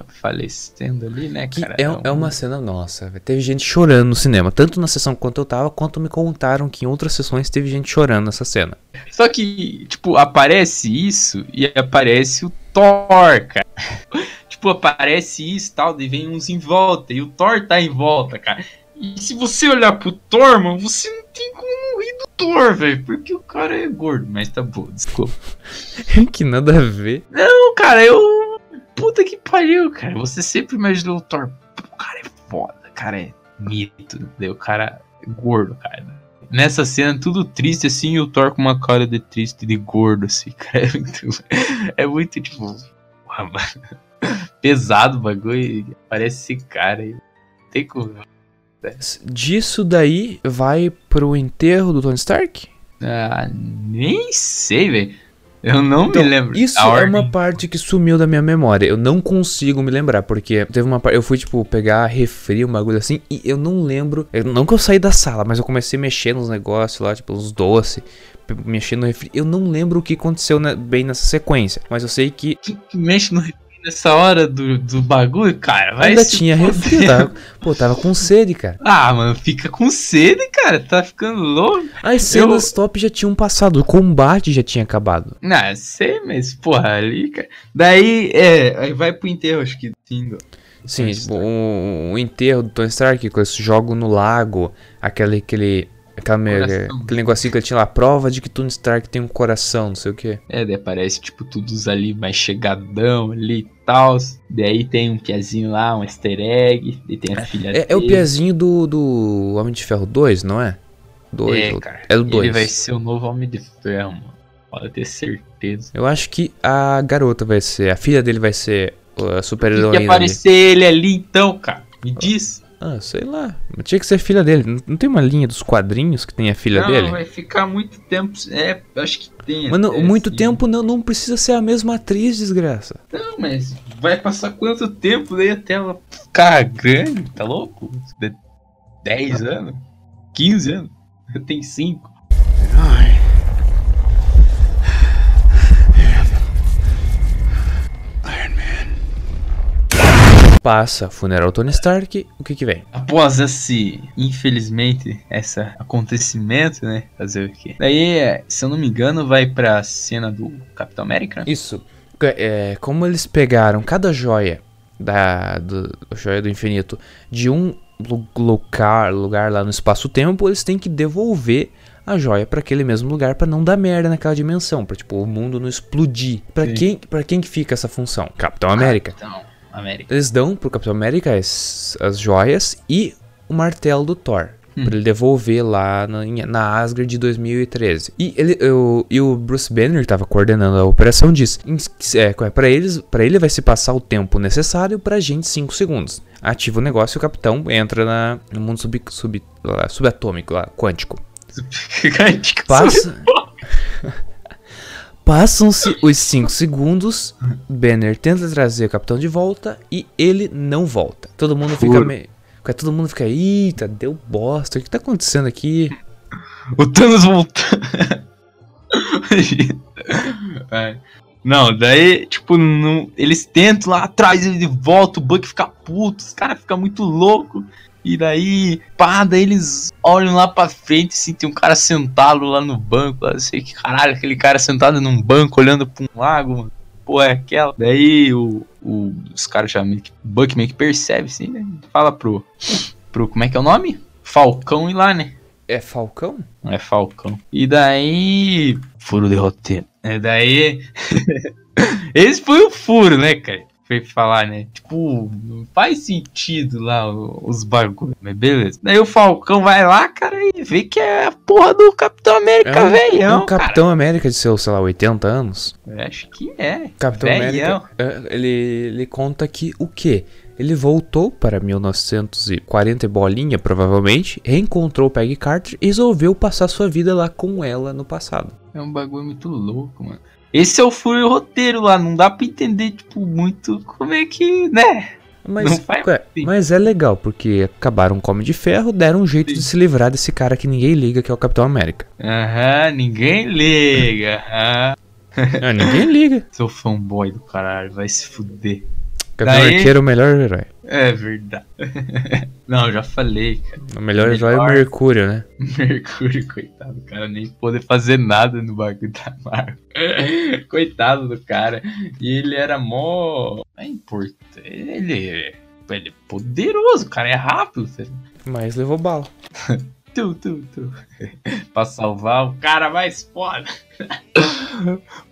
falecendo ali, né, cara? é, é uma cena, nossa, teve gente chorando no cinema, tanto na sessão quanto eu tava, quanto me contaram que em outras sessões teve gente chorando nessa cena. Só que, tipo, aparece isso e aparece o Thor, cara. tipo, aparece isso e tal, daí vem uns em volta e o Thor tá em volta, cara. E se você olhar pro Thor, mano, você não tem como rir do Thor, velho, porque o cara é gordo. Mas tá bom, desculpa. que nada a ver. Não, cara, eu. Puta que pariu, cara. Você sempre imaginou o Thor. O cara é foda, o cara é mito. Daí o cara é gordo, cara. Nessa cena, tudo triste assim, e o Thor com uma cara de triste, de gordo, assim, cara. É muito. É muito tipo. Pesado o bagulho. Parece esse cara aí. Tem como. Disso daí vai pro enterro do Tony Stark? Ah, nem sei, velho. Eu não Então, me lembro. Isso é ordem. uma parte que sumiu da minha memória. Eu não consigo me lembrar, porque teve uma parte. Eu fui, tipo, pegar refri, um bagulho assim, e eu não lembro. eu- não que eu saí da sala, mas eu comecei a mexer nos negócios lá, tipo, uns doces, mexendo no refri. Eu não lembro o que aconteceu né, bem nessa sequência, mas eu sei que Quem que mexe no refri nessa hora do, do bagulho, cara? Vai ainda tinha refri. eu Tava, pô, tava com sede, cara. Ah, mano, fica com sede, cara. Tá ficando louco. As cenas top já tinham passado, o combate já tinha acabado. Não, sei, mas porra, ali, cara. Daí, é, vai pro enterro, acho que sim. Tony tipo, o, o enterro do Tony Stark, com esse jogo no lago, aquele, aquele, aquela, aquele negocinho que ele tinha lá, prova de que Tony Stark tem um coração, não sei o que. É, daí aparece, tipo, todos ali mais chegadão ali e tal. Daí tem um piazinho lá, um easter egg. E tem a filha É, é o dele. piazinho do, do Homem de Ferro 2, não é? 2, É, cara. é do Ele 2. vai ser o novo Homem de Ferro, mano. Pode ter certeza. Eu acho que a garota vai ser, a filha dele vai ser uh, a super Tem que aparecer ele ali então, cara. Me diz. Ah, sei lá. Mas Tinha que ser filha dele. Não, não tem uma linha dos quadrinhos que tem a filha não, dele? vai ficar muito tempo. É, acho que tem. Mas não- até, muito assim. tempo não, não precisa ser a mesma atriz, desgraça. Não, mas vai passar quanto tempo daí até ela ficar grande? Tá louco? De- 10 anos? 15 anos? Eu tenho 5. Passa funeral Tony Stark, o que que vem? Após esse, infelizmente, esse acontecimento, né? Fazer o quê? Daí, é, se eu não me engano, vai pra cena do Capitão América. né? Isso. É, como eles pegaram cada joia da do, joia do infinito de um lu- lugar, lugar lá no espaço-tempo, eles têm que devolver a joia pra aquele mesmo lugar pra não dar merda naquela dimensão, pra tipo o mundo não explodir. Pra Sim. quem, para quem que fica essa função? Capitão América. Capitão América. Eles dão pro Capitão América as, as joias e o martelo do Thor. Hum. Pra ele devolver lá na, na Asgard de 2013. E, ele, o, e o Bruce Banner, que tava coordenando a operação, diz: "Em- é, pra, eles, pra ele vai se passar o tempo necessário pra gente 5 segundos. Ativa o negócio e o capitão entra na, no mundo sub, sub, lá, subatômico, lá, quântico. Passa. Passam-se os 5 segundos, Banner tenta trazer o capitão de volta e ele não volta. Todo mundo fica meio. Todo mundo fica, eita, deu bosta, o que tá acontecendo aqui? O Thanos voltando. É. Não, daí, tipo, não, eles tentam lá atrás, ele volta, o Buck fica puto, os caras ficam muito louco. E daí, pá, daí eles olham lá pra frente, assim, tem um cara sentado lá no banco, lá, não sei que caralho, aquele cara sentado num banco olhando pra um lago, mano. Pô, é aquela. Daí o, o- os caras já meio que. Buck meio que percebe, assim, né? Fala pro. Pro. Como é que é o nome? Falcão ir lá, né? É Falcão? É Falcão. E daí. Furo de roteiro. E daí. Esse foi o furo, né, cara? Falar, né? Tipo, não faz sentido lá os bagulhos. Mas beleza. Daí o Falcão vai lá, cara, e vê que é a porra do Capitão América, É um, velhão. um Capitão América de seus, sei lá, 80 anos. cara. Eu acho que é. Capitão velhão. América, é, ele, ele conta que o quê? Ele voltou para 1940 e bolinha, provavelmente, reencontrou Peggy Carter e resolveu passar sua vida lá com ela no passado. É um bagulho muito louco, mano. Esse é o furo e o roteiro lá. Não dá pra entender, tipo, muito como é que, né? Mas, Não é, mas é legal, porque acabaram com o Homem de Ferro, deram um jeito de se livrar desse cara que ninguém liga, que é o Capitão América. Aham, ninguém liga. Aham. Ah, ninguém liga. Sou fanboy do caralho, vai se fuder. Capitão Daí- Arqueiro é o melhor herói. É verdade. Não, já falei, cara. O melhor herói é o Melhor. Mercúrio, né? Mercúrio, coitado, o cara nem poder fazer nada no bagulho da Marvel. coitado do cara. E ele era mó. É importante. Ele, ele é poderoso, o cara é rápido. Mas levou bala. Tu, tu, tu. pra salvar o cara mais foda.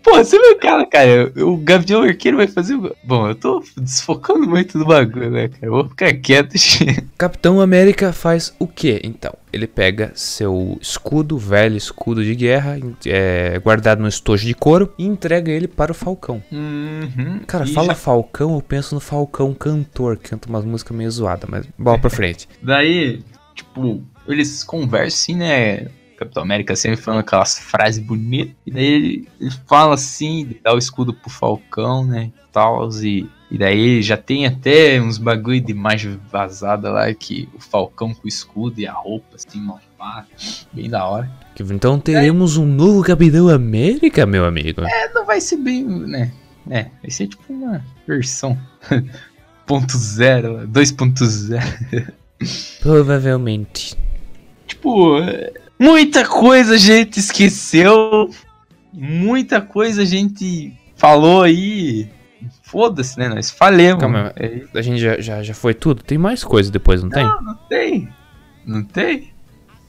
Pô, você viu o cara, cara? O Gavião Arqueiro vai fazer. o- Bom, eu tô desfocando muito do bagulho, né, cara? Eu vou ficar quieto. Capitão América faz o que então? Ele pega seu escudo, velho escudo de guerra, é, guardado no estojo de couro, e entrega ele para o Falcão. Uhum. Cara, fala já- Falcão, eu penso no Falcão cantor, que canta umas músicas meio zoadas, mas bola pra frente. Daí, tipo, eles conversam assim, né? Capitão América sempre falando aquelas frases bonitas. E daí ele, ele fala assim, dá o escudo pro Falcão, né? Tal, e, e daí já tem até uns bagulho de imagem vazada lá que o Falcão com o escudo e a roupa assim, malvada. Bem da hora. Então teremos um novo Capitão América, meu amigo. É, não vai ser bem, né? É, vai ser tipo uma versão. ponto zero, 2.0. Provavelmente. Tipo, é, muita coisa a gente esqueceu. Muita coisa a gente falou aí. Foda-se, né? Nós falemos. Calma, É, A gente já, já, já foi tudo? Tem mais coisa depois, não tem? não tem. Não tem.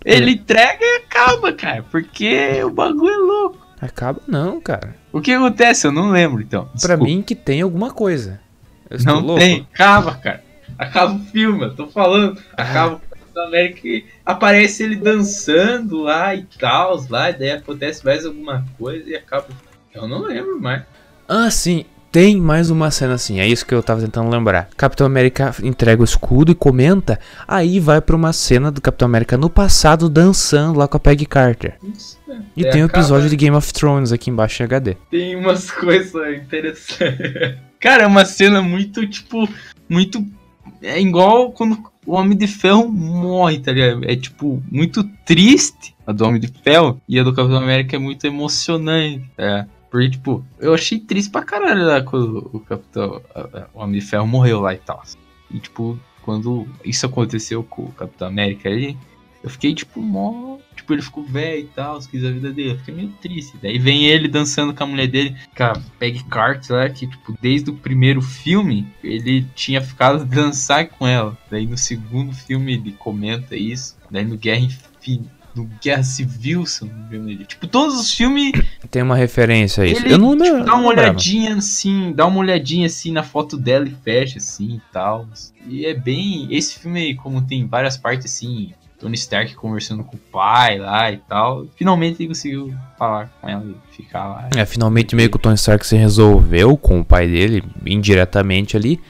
Ele entrega e acaba, cara. Porque o bagulho é louco. Acaba não, cara. O que acontece? Eu não lembro, então. Pra Desculpa. mim que tem alguma coisa. Não louco? tem. Acaba, cara. Acaba o filme, eu tô falando. Acaba o Capitão América e aparece ele dançando lá e tal, lá, e daí acontece mais alguma coisa e acaba. Eu não lembro mais. Ah, sim. Tem mais uma cena assim, é isso que eu tava tentando lembrar. Capitão América entrega o escudo e comenta, aí vai pra uma cena do Capitão América no passado dançando lá com a Peggy Carter. E É, tem um episódio de Game of Thrones aqui embaixo em HD. Tem umas coisas interessantes. Cara, é uma cena muito, tipo, muito. É igual quando o Homem de Ferro morre, tá ligado? É, tipo, muito triste a do Homem de Ferro e a do Capitão América é muito emocionante, é. Porque, tipo, eu achei triste pra caralho lá quando o Capitão. O Homem de Ferro morreu lá e tal. E, tipo, quando isso aconteceu com o Capitão América ali, eu fiquei, tipo, mó. Tipo, ele ficou velho e tal, quis a vida dele. Eu fiquei meio triste. Daí vem ele dançando com a mulher dele, com a Peggy Carter lá, que, tipo, desde o primeiro filme, ele tinha ficado dançar com ela. Daí no segundo filme ele comenta isso. Daí no Guerra Infinita. No Guerra Civil, se eu não me engano. Tipo, todos os filmes Tem uma referência a isso. ele eu não lembro. tipo, dá uma olhadinha assim, dá uma olhadinha assim na foto dela e fecha assim e tal. E é bem. Esse filme aí, como tem várias partes assim, Tony Stark conversando com o pai lá e tal. Finalmente ele conseguiu falar com ela e ficar lá. É, finalmente meio que o Tony Stark se resolveu com o pai dele, indiretamente ali.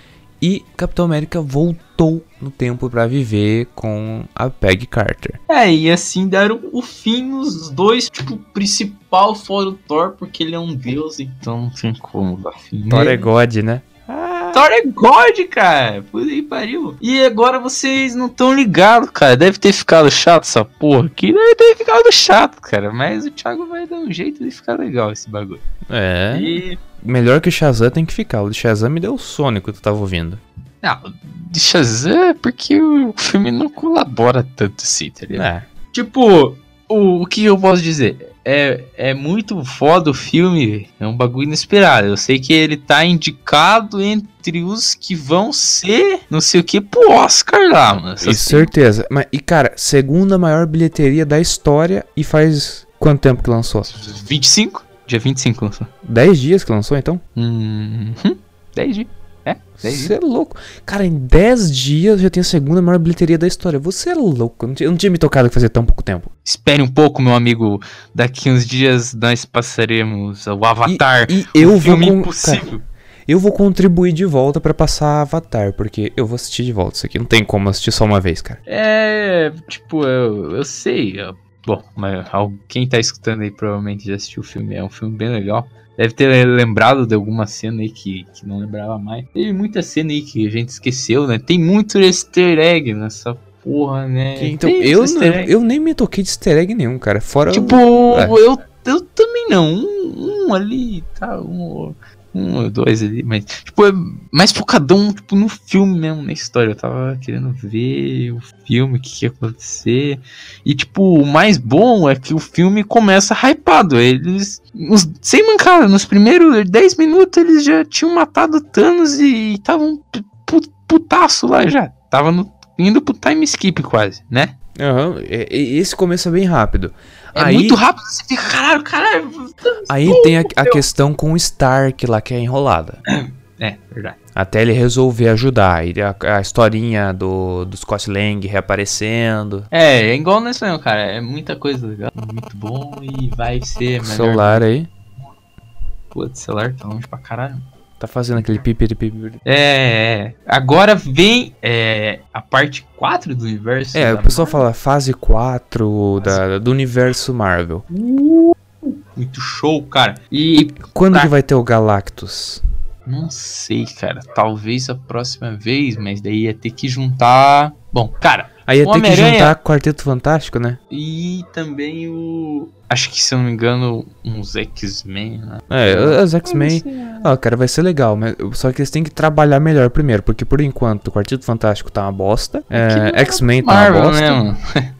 E Capitão América voltou no tempo pra viver com a Peggy Carter. É, e assim deram o fim nos dois, tipo, principal fora o Thor, porque ele é um deus, então não tem como dar fim. Thor é. God, né? Thor é God, cara. Puta que pariu. E agora vocês não estão ligados, cara. Deve ter ficado chato essa porra aqui. Deve ter ficado chato, cara. Mas o Thiago vai dar um jeito de ficar legal esse bagulho. É. E. Melhor que o Shazam tem que ficar. O de Shazam me deu sono que tu tava ouvindo. Não, de Shazam é porque o filme não colabora tanto assim, tá ligado? É. Tipo, o, o que eu posso dizer? É, é muito foda o filme, é um bagulho inesperado. Eu sei que ele tá indicado entre os que vão ser, não sei o que, pro Oscar lá, mano. Sei- certeza. Mas, e cara, segunda maior bilheteria da história e faz quanto tempo que lançou? 25? Dia 25 lançou. 10 dias que lançou então? Uhum. 10 dias. É, 10 dias. Você é louco. Cara, em 10 dias já tem a segunda maior bilheteria da história. Você é louco. Eu não tinha, eu não tinha me tocado que fazia tão pouco tempo. Espere um pouco, meu amigo. Daqui uns dias nós passaremos o Avatar. E eu o vou com- impossível. Eu vou contribuir de volta pra passar Avatar, porque eu vou assistir de volta isso aqui. Não tem como assistir só uma vez, cara. É, tipo, eu, eu sei. eu- bom, mas quem tá escutando aí provavelmente já assistiu o filme. É um filme bem legal. Deve ter lembrado de alguma cena aí que, que não lembrava mais. Teve muita cena aí que a gente esqueceu, né? Tem muito easter egg nessa porra, né? Então, Tem eu, não- eu nem me toquei de easter egg nenhum, cara. Fora. Tipo, É. eu, eu também não. Um, um ali, tá? Um, um ou dois ali. Mas, tipo, é mais focadão tipo, no filme mesmo, na história. Eu tava querendo ver o filme, o que, que ia acontecer. E, tipo, o mais bom é que o filme começa hypado. Eles. os- sem mancada, nos primeiros 10 minutos eles já tinham matado Thanos e estavam pu- pu- putaço lá já. Tava no, indo pro time skip quase, né? Aham, e- esse começo é bem rápido. É Aí- muito rápido, você fica, caralho, caralho. Aí tem a, a questão com o Stark lá, que é enrolada. É, verdade. Até ele resolver ajudar. A, a historinha do, do Scott Lang reaparecendo. É, é igual nesse mesmo, cara. É muita coisa legal, muito bom e vai ser melhor. celular aí. Putz, celular tá longe pra caralho. Tá fazendo aquele pipiri pipiri. É, é. Agora vem é, a parte 4 do universo. É, o pessoal fala fase 4 da, do universo Marvel. Muito show, cara. E Quando Tá. que vai ter o Galactus? não sei, cara. Talvez a próxima vez, mas daí ia ter que juntar. Bom, cara. Aí ia O ter que juntar Quarteto Fantástico, né? E também o. Acho que se eu não me engano, uns X-Men, né? É, os X-Men. Ah, cara, vai ser legal, mas só que eles têm que trabalhar melhor primeiro, porque por enquanto o Quarteto Fantástico tá uma bosta. É, X-Men tá uma Marvel, bosta. né, mano?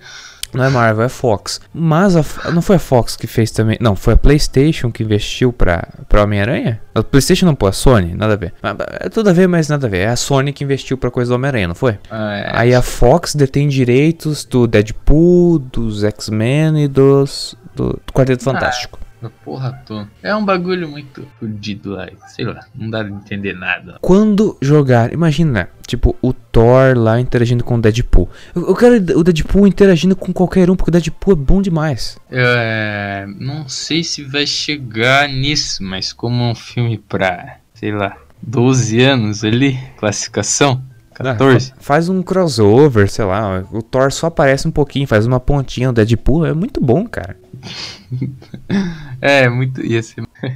Não é Marvel, é Fox. Mas a- não foi a Fox que fez também. Não, foi a PlayStation que investiu pra, pra Homem-Aranha? A PlayStation não, pô, a Sony, nada a ver. É tudo a ver, mas nada a ver. É a Sony que investiu pra coisa do Homem-Aranha, não foi? É, Aí a Fox detém direitos do Deadpool, dos X-Men e dos. do, do Quarteto Fantástico. Porra toda. É um bagulho muito fudido lá. Sei lá, não dá de entender nada. Quando jogar, imagina, tipo, o Thor lá interagindo com o Deadpool. Eu, eu quero o Deadpool interagindo com qualquer um, porque o Deadpool é bom demais. É, não sei se vai chegar nisso, mas como é um filme pra, sei lá, 12 anos ali, classificação, 14. Ah, faz um crossover, sei lá. O Thor só aparece um pouquinho, faz uma pontinha no Deadpool. É muito bom, cara. É, muito. ia ser.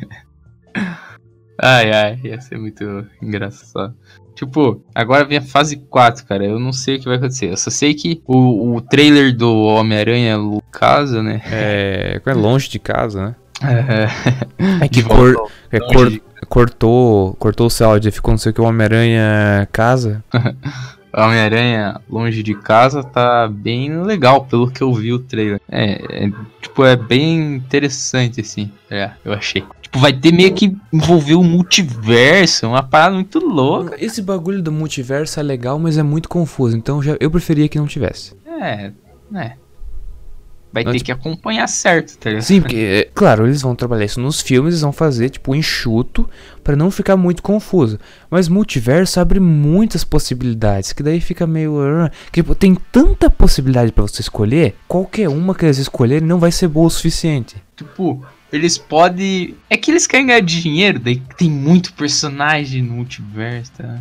ai, ai, ia ser muito engraçado. Tipo, agora vem a fase 4, cara. Eu não sei o que vai acontecer. Eu só sei que o, o trailer do Homem-Aranha casa, né? É. É longe de casa, né? É, É que cor- é, cor- cortou, cortou o seu áudio e ficou não sei o que o Homem-Aranha casa. Homem-Aranha longe de casa tá bem legal, pelo que eu vi o trailer. É, é, tipo, é bem interessante, assim. É, eu achei. Tipo, vai ter meio que envolver o multiverso, uma parada muito louca. Esse bagulho do multiverso é legal, mas é muito confuso. Então já, eu preferia que não tivesse. É, né. Vai Não, ter tipo- que acompanhar certo, tá ligado? Sim, porque, é, claro, eles vão trabalhar isso nos filmes, eles vão fazer, tipo, enxuto, pra não ficar muito confuso. Mas multiverso abre muitas possibilidades, que daí fica meio. ah, que, tipo, tem tanta possibilidade pra você escolher, qualquer uma que eles escolherem não vai ser boa o suficiente. Tipo, eles podem. É que eles querem ganhar dinheiro, daí tem muito personagem no multiverso, tá?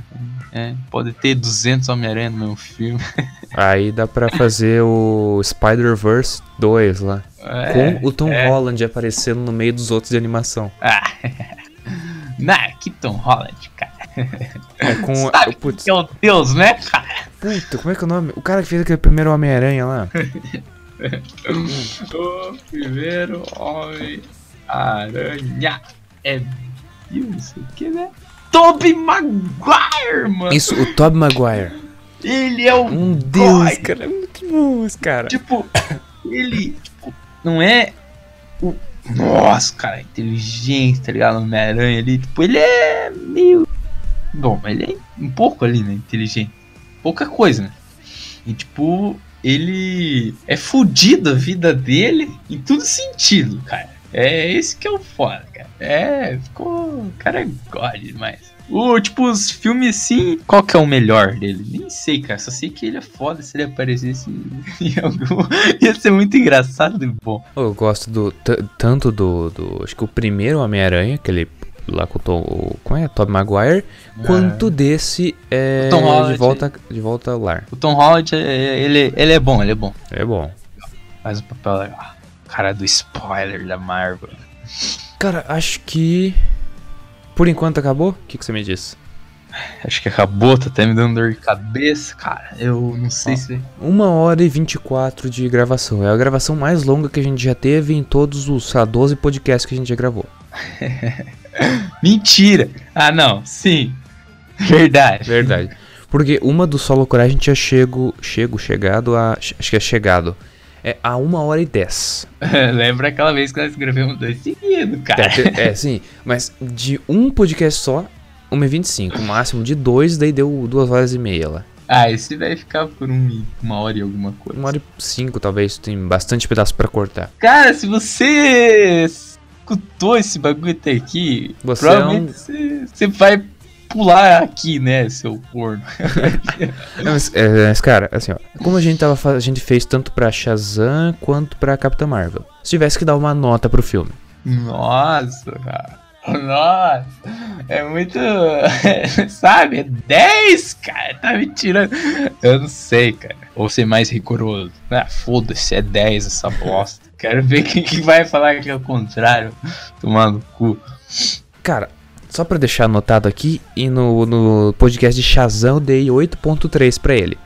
É, pode ter 200 Homem-Aranha no meu filme. Aí dá pra fazer o Spider-Verse 2 lá. É, com o Tom é. Holland aparecendo no meio dos outros de animação. Ah, nah, que Tom Holland, cara. É com. Sabe putz, que é o Deus, né, cara? puta, como é que é o nome? O cara que fez aquele primeiro Homem-Aranha lá. O primeiro Homem-Aranha é. Não sei o que, né? Tobey Maguire, mano! Isso, o Tobey Maguire. Ele é o. Um deus, God. cara. É muito bom esse cara. Tipo, ele. Tipo, não é. O... Nossa, cara, inteligente, tá ligado? Homem-Aranha ali. Tipo, ele é meio. Bom, ele é um pouco ali, né? Inteligente. Pouca coisa, né? E tipo, ele é fudido a vida dele em todo sentido, cara. É esse que é o foda, cara. É, ficou. O cara é god demais. O, tipo, os filmes assim, qual que é o melhor dele? Nem sei, cara. Só sei que ele é foda se ele aparecesse em algum. Ia ser muito engraçado e bom. Eu gosto do tanto do, do. Acho que o primeiro Homem-Aranha, aquele lá com o Tom. o- Como é? Tobey Maguire. Quanto desse é. O Tom Holland. de, volta, de volta ao lar. O Tom Holland, é- ele, ele é bom, ele é bom. É bom. Faz um papel legal. Cara do spoiler da Marvel. Cara, acho que. Por enquanto acabou? O que, que você me disse? Acho que acabou, tá até me dando dor de cabeça, cara. Eu não sei Ó. se. Uma hora e 24 de gravação. É a gravação mais longa que a gente já teve em todos os, sei lá, 12 podcasts que a gente já gravou. Mentira! Ah, não, sim. Verdade. Verdade. Porque uma do Solo Coragem a gente já chego, chego, chegado a. Acho que é chegado. É a uma hora e 10. Lembra aquela vez que nós gravamos dois seguidos, cara. É, é, sim. Mas de um podcast só, 1h25. O máximo de dois, daí deu duas horas e meia lá. Ah, esse vai ficar por um, uma hora e alguma coisa. Uma hora e cinco, talvez. Tem bastante pedaço pra cortar. Cara, se você escutou esse bagulho até aqui, Você é provavelmente você, você vai pular aqui, né, seu corno. Mas, é, mas, cara, assim, ó. Como a gente, tava, a gente fez tanto pra Shazam quanto pra Capitã Marvel. Se tivesse que dar uma nota pro filme. Nossa, cara. Nossa, é muito. Sabe? É 10, cara. Tá me tirando. Eu não sei, cara. Ou ser mais rigoroso. Ah, foda-se, é 10 essa bosta. Quero ver quem que vai falar que é o contrário. Tomando cu. Cara, só pra deixar anotado aqui, e no, no podcast de Shazam eu dei 8.3 pra ele.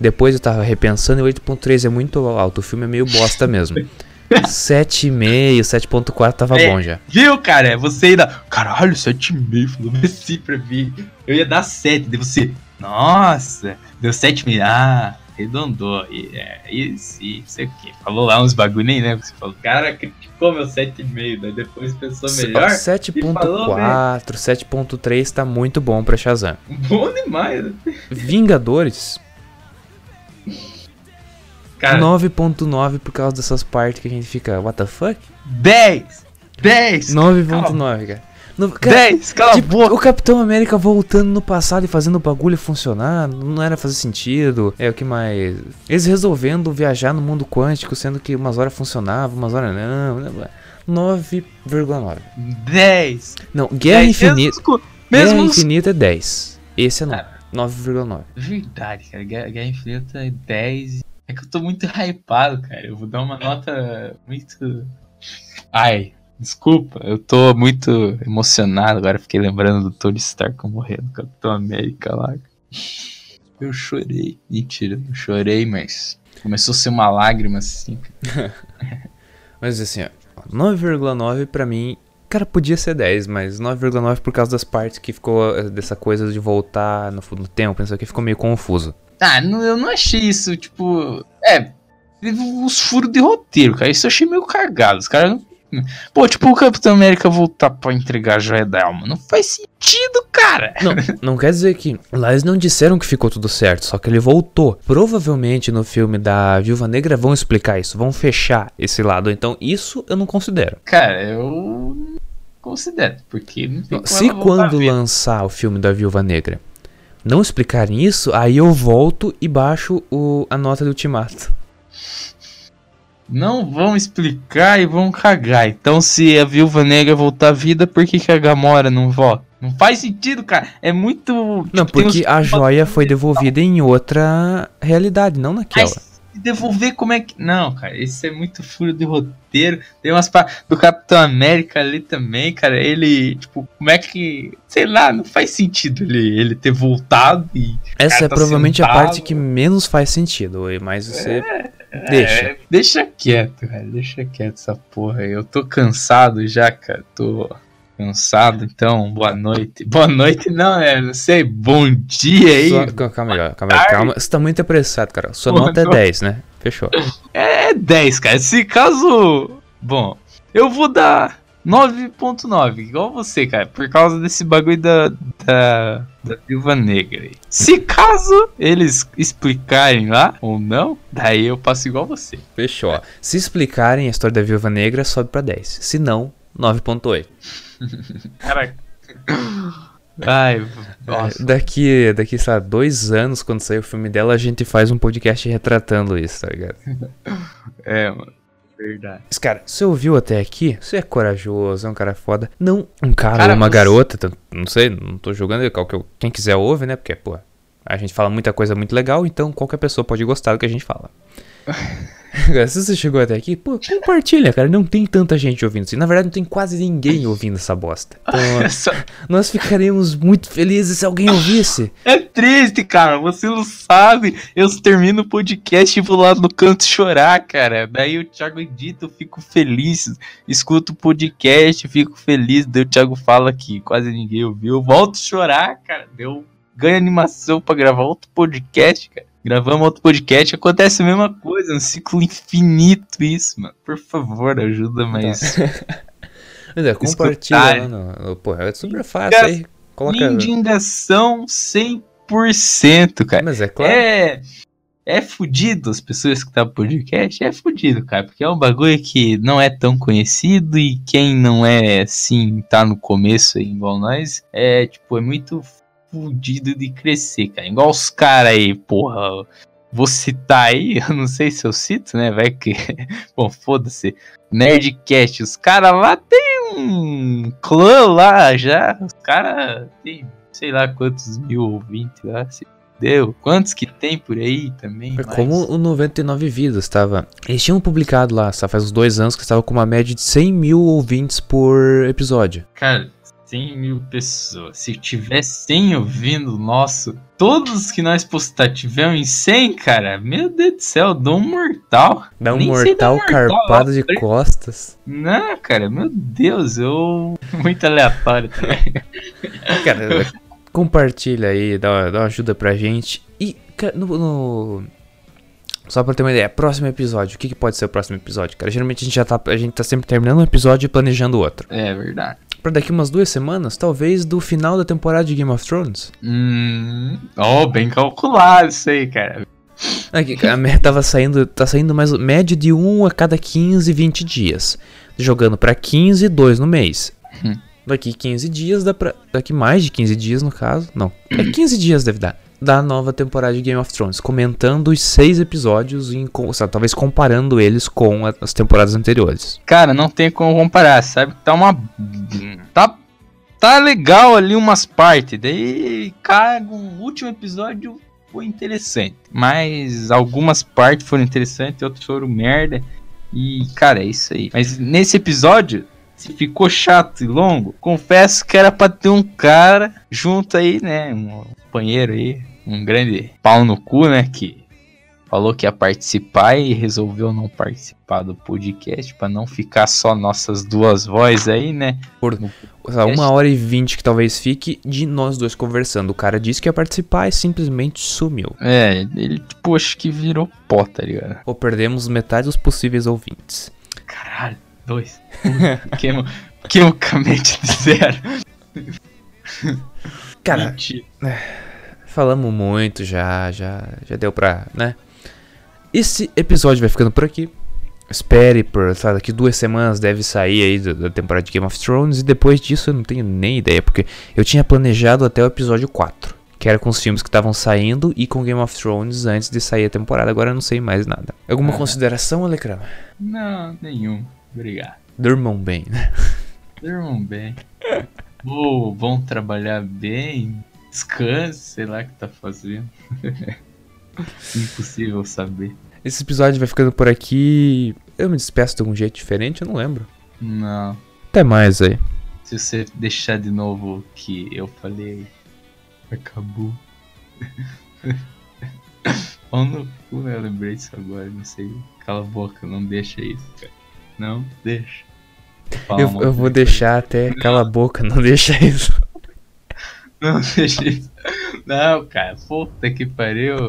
Depois eu tava repensando e 8.3 é muito alto, o filme é meio bosta mesmo. 7,5, 7.4 tava É. bom já. Viu, cara? Você ainda. Caralho, 7,5. Falou assim pra mim. Eu ia dar 7. Daí você. Nossa, deu 7,5. Ah, arredondou. E, é, isso, isso, sei o que. Falou lá uns bagulho, nem lembro. Você falou, cara, criticou meu 7,5. Daí depois pensou melhor. 7.4, 7.3 tá muito bom pra Shazam. Bom demais. né? Vingadores, Cara, 9.9 por causa dessas partes que a gente fica, what the fuck? 10. 10. 9.9, cara. No, cara 10. Cala a Tipo, boca. o Capitão América voltando no passado e fazendo o bagulho funcionar, não era fazer sentido. É o que mais. Eles resolvendo viajar no mundo quântico, sendo que umas horas funcionava, umas horas não. blá, blá. 9,9. 10. Não, Guerra 10. Eu Infinita. escu- Guerra Mesmo os... Infinita é 10. Esse é Ah. 9,9. Verdade, cara. Guerra, Guerra Infinita é 10. É que eu tô muito hypado, cara. Eu vou dar uma nota muito. Ai, desculpa. Eu tô muito emocionado agora. Fiquei lembrando do Tony Stark morrendo, Capitão América lá. Eu chorei. Mentira, eu chorei, mas. Começou a ser uma lágrima assim. Mas assim, ó, 9,9 pra mim. Cara, podia ser 10, mas 9,9 por causa das partes que ficou eh, dessa coisa de voltar no, no tempo, isso aqui ficou meio confuso. Ah, não- eu não achei isso, tipo. É, teve uns furos de roteiro, cara. Isso eu achei meio cagado. Os caras não. Pô, tipo o Capitão América voltar pra entregar a joia da alma. Não faz sentido, cara. Não, não quer dizer que. Lá eles não disseram que ficou tudo certo, só que ele voltou. Provavelmente no filme da Viúva Negra vão explicar isso, vão fechar esse lado. Então isso eu não considero. Cara, eu. Considero, porque não tem Não, Se quando lançar o filme da Viúva Negra não explicarem isso, aí eu volto e baixo o, a nota do Ultimato. Não vão explicar e vão cagar. Então, se a viúva negra voltar à vida, por que, que a Gamora não volta? Não faz sentido, cara. É muito. Não, tipo, porque uns- a joia foi devolvida em outra realidade, não naquela. Mas devolver como é que. Não, cara, isso é muito furo de roteiro. Tem umas pa... do Capitão América ali também, cara. Ele, tipo, como é que. Sei lá, não faz sentido ele, ele ter voltado e. Essa é tá provavelmente a sentado. parte que menos faz sentido, mas você deixa. É, deixa quieto, cara. Deixa quieto essa porra aí. Eu tô cansado já, cara. Tô cansado, então, boa noite. Boa noite, não, é, não sei, bom dia aí. Sua- calma, calma, aí, calma, aí, calma. Você tá muito apressado, cara. Sua Porra, nota é não. 10, né? Fechou. É 10, cara. Se caso. Bom, eu vou dar 9.9, igual você, cara, por causa desse bagulho da, da, da Viúva Negra aí. Se caso eles explicarem lá ou não, daí eu passo igual você. Fechou. ó. Se explicarem a história da Viúva Negra, sobe pra 10. Se não, 9.8. Caraca. Ai, nossa. Daqui, daqui, sei lá, dois anos, quando sair o filme dela, a gente faz um podcast retratando isso, tá ligado? É, mano. Verdade. Mas, cara, você ouviu até aqui? Você é corajoso, é um cara foda. Não um cara, Cara, ou uma você- garota, não sei, não tô julgando. qualquer- Quem quiser ouve, né? Porque, pô, a gente fala muita coisa muito legal, então qualquer pessoa pode gostar do que a gente fala. Se você chegou até aqui, pô, compartilha, cara. Não tem tanta gente ouvindo isso. Na verdade, não tem quase ninguém ouvindo essa bosta. Então, nós ficaríamos muito felizes se alguém ouvisse. É triste, cara. Você não sabe. Eu termino o podcast e vou lá no canto chorar, cara. Daí o Thiago edita, eu fico feliz. Escuto o podcast, fico feliz. Daí o Thiago fala que quase ninguém ouviu. Eu volto a chorar, cara. Deu ganho animação pra gravar outro podcast, cara. Gravamos outro podcast, acontece a mesma coisa, um ciclo infinito isso, mano. Por favor, ajuda mais. Mas é, compartilha lá no, no- Pô, é super fácil aí. Coloca. Indignação 100%, cara. Mas é claro. É. É fudido as pessoas que tá no podcast, é fudido, cara, porque é um bagulho que não é tão conhecido e quem não é assim, tá no começo aí, igual nós, é tipo, é muito fudido de crescer, cara. Igual os caras aí, porra. Vou citar aí, eu não sei se eu cito, né? Vai que. Bom, foda-se. Nerdcast, os caras lá tem um clã lá já. Os caras tem sei lá quantos mil ouvintes lá. Se deu. Quantos que tem por aí também? Mais? como o 99 Vidas estava. Eles tinham publicado lá, sabe, faz uns dois anos, que estava com uma média de 100 mil ouvintes por episódio. Cara, 100 mil pessoas. Se tiver 100 ouvindo o nosso, todos que nós postar tiver em 100, cara, meu Deus do céu, dou um mortal. Dá um dar mortal carpado de costas. Não, cara, meu Deus, eu. Muito aleatório também. Cara, compartilha aí, dá, dá uma ajuda pra gente. E, cara, no. no- Só pra ter uma ideia, próximo episódio, o que, que pode ser o próximo episódio, cara? Geralmente a gente já tá. A gente tá sempre terminando um episódio e planejando outro. É verdade. Pra daqui umas duas semanas, talvez do final da temporada de Game of Thrones. Hum. Oh, bem calculado isso aí, cara. Aqui, a média tava saindo, tá saindo mais média de 1 a cada 15, 20 dias. Jogando pra 15, 2 no mês. Hum. Daqui 15 dias dá pra. Daqui mais de 15 dias, no caso. Não. É 15 dias deve dar. Da nova temporada de Game of Thrones. Comentando os seis episódios, com- sabe, talvez comparando eles com as temporadas anteriores. Cara, não tem como comparar, sabe? Tá uma. Tá tá legal ali umas partes. Daí, cara, o último episódio foi interessante. Mas algumas partes foram interessantes, outras foram merda. E, cara, é isso aí. Mas nesse episódio, se ficou chato e longo, confesso que era pra ter um cara junto aí, né? Um companheiro aí, um grande pau no cu, né? Que falou que ia participar e resolveu não participar do podcast para não ficar só nossas duas vozes aí, né? Por uma hora e vinte que talvez fique de nós dois conversando. O cara disse que ia participar e simplesmente sumiu. É, ele, tipo, acho que virou pó, tá ligado? Ou perdemos metade dos possíveis ouvintes. Caralho, dois. Queimo, quimicamente de zero. Cara, Mentira. falamos muito já, já, já deu pra, né? Esse episódio vai ficando por aqui. Espere por, sabe, daqui duas semanas deve sair aí da, da temporada de Game of Thrones e depois disso eu não tenho nem ideia, porque eu tinha planejado até o episódio 4, que era com os filmes que estavam saindo e com Game of Thrones antes de sair a temporada, agora eu não sei mais nada. Alguma consideração, Alecrama? Não, nenhum. Obrigado. Durmam bem, né? Durmam bem. Ou vão trabalhar bem. Descanse, sei lá o que tá fazendo. Impossível saber. Esse episódio vai ficando por aqui. Eu me despeço de algum jeito diferente, eu não lembro. Não. Até mais aí. Se você deixar de novo o que eu falei, acabou. Ou no cu, né? Eu lembrei disso agora, não sei. Cala a boca, não deixa isso, cara. Não, deixa. Fala Eu, eu vou deixar até cala a boca, não deixa isso. Não, deixa isso. Não, cara, puta que pariu.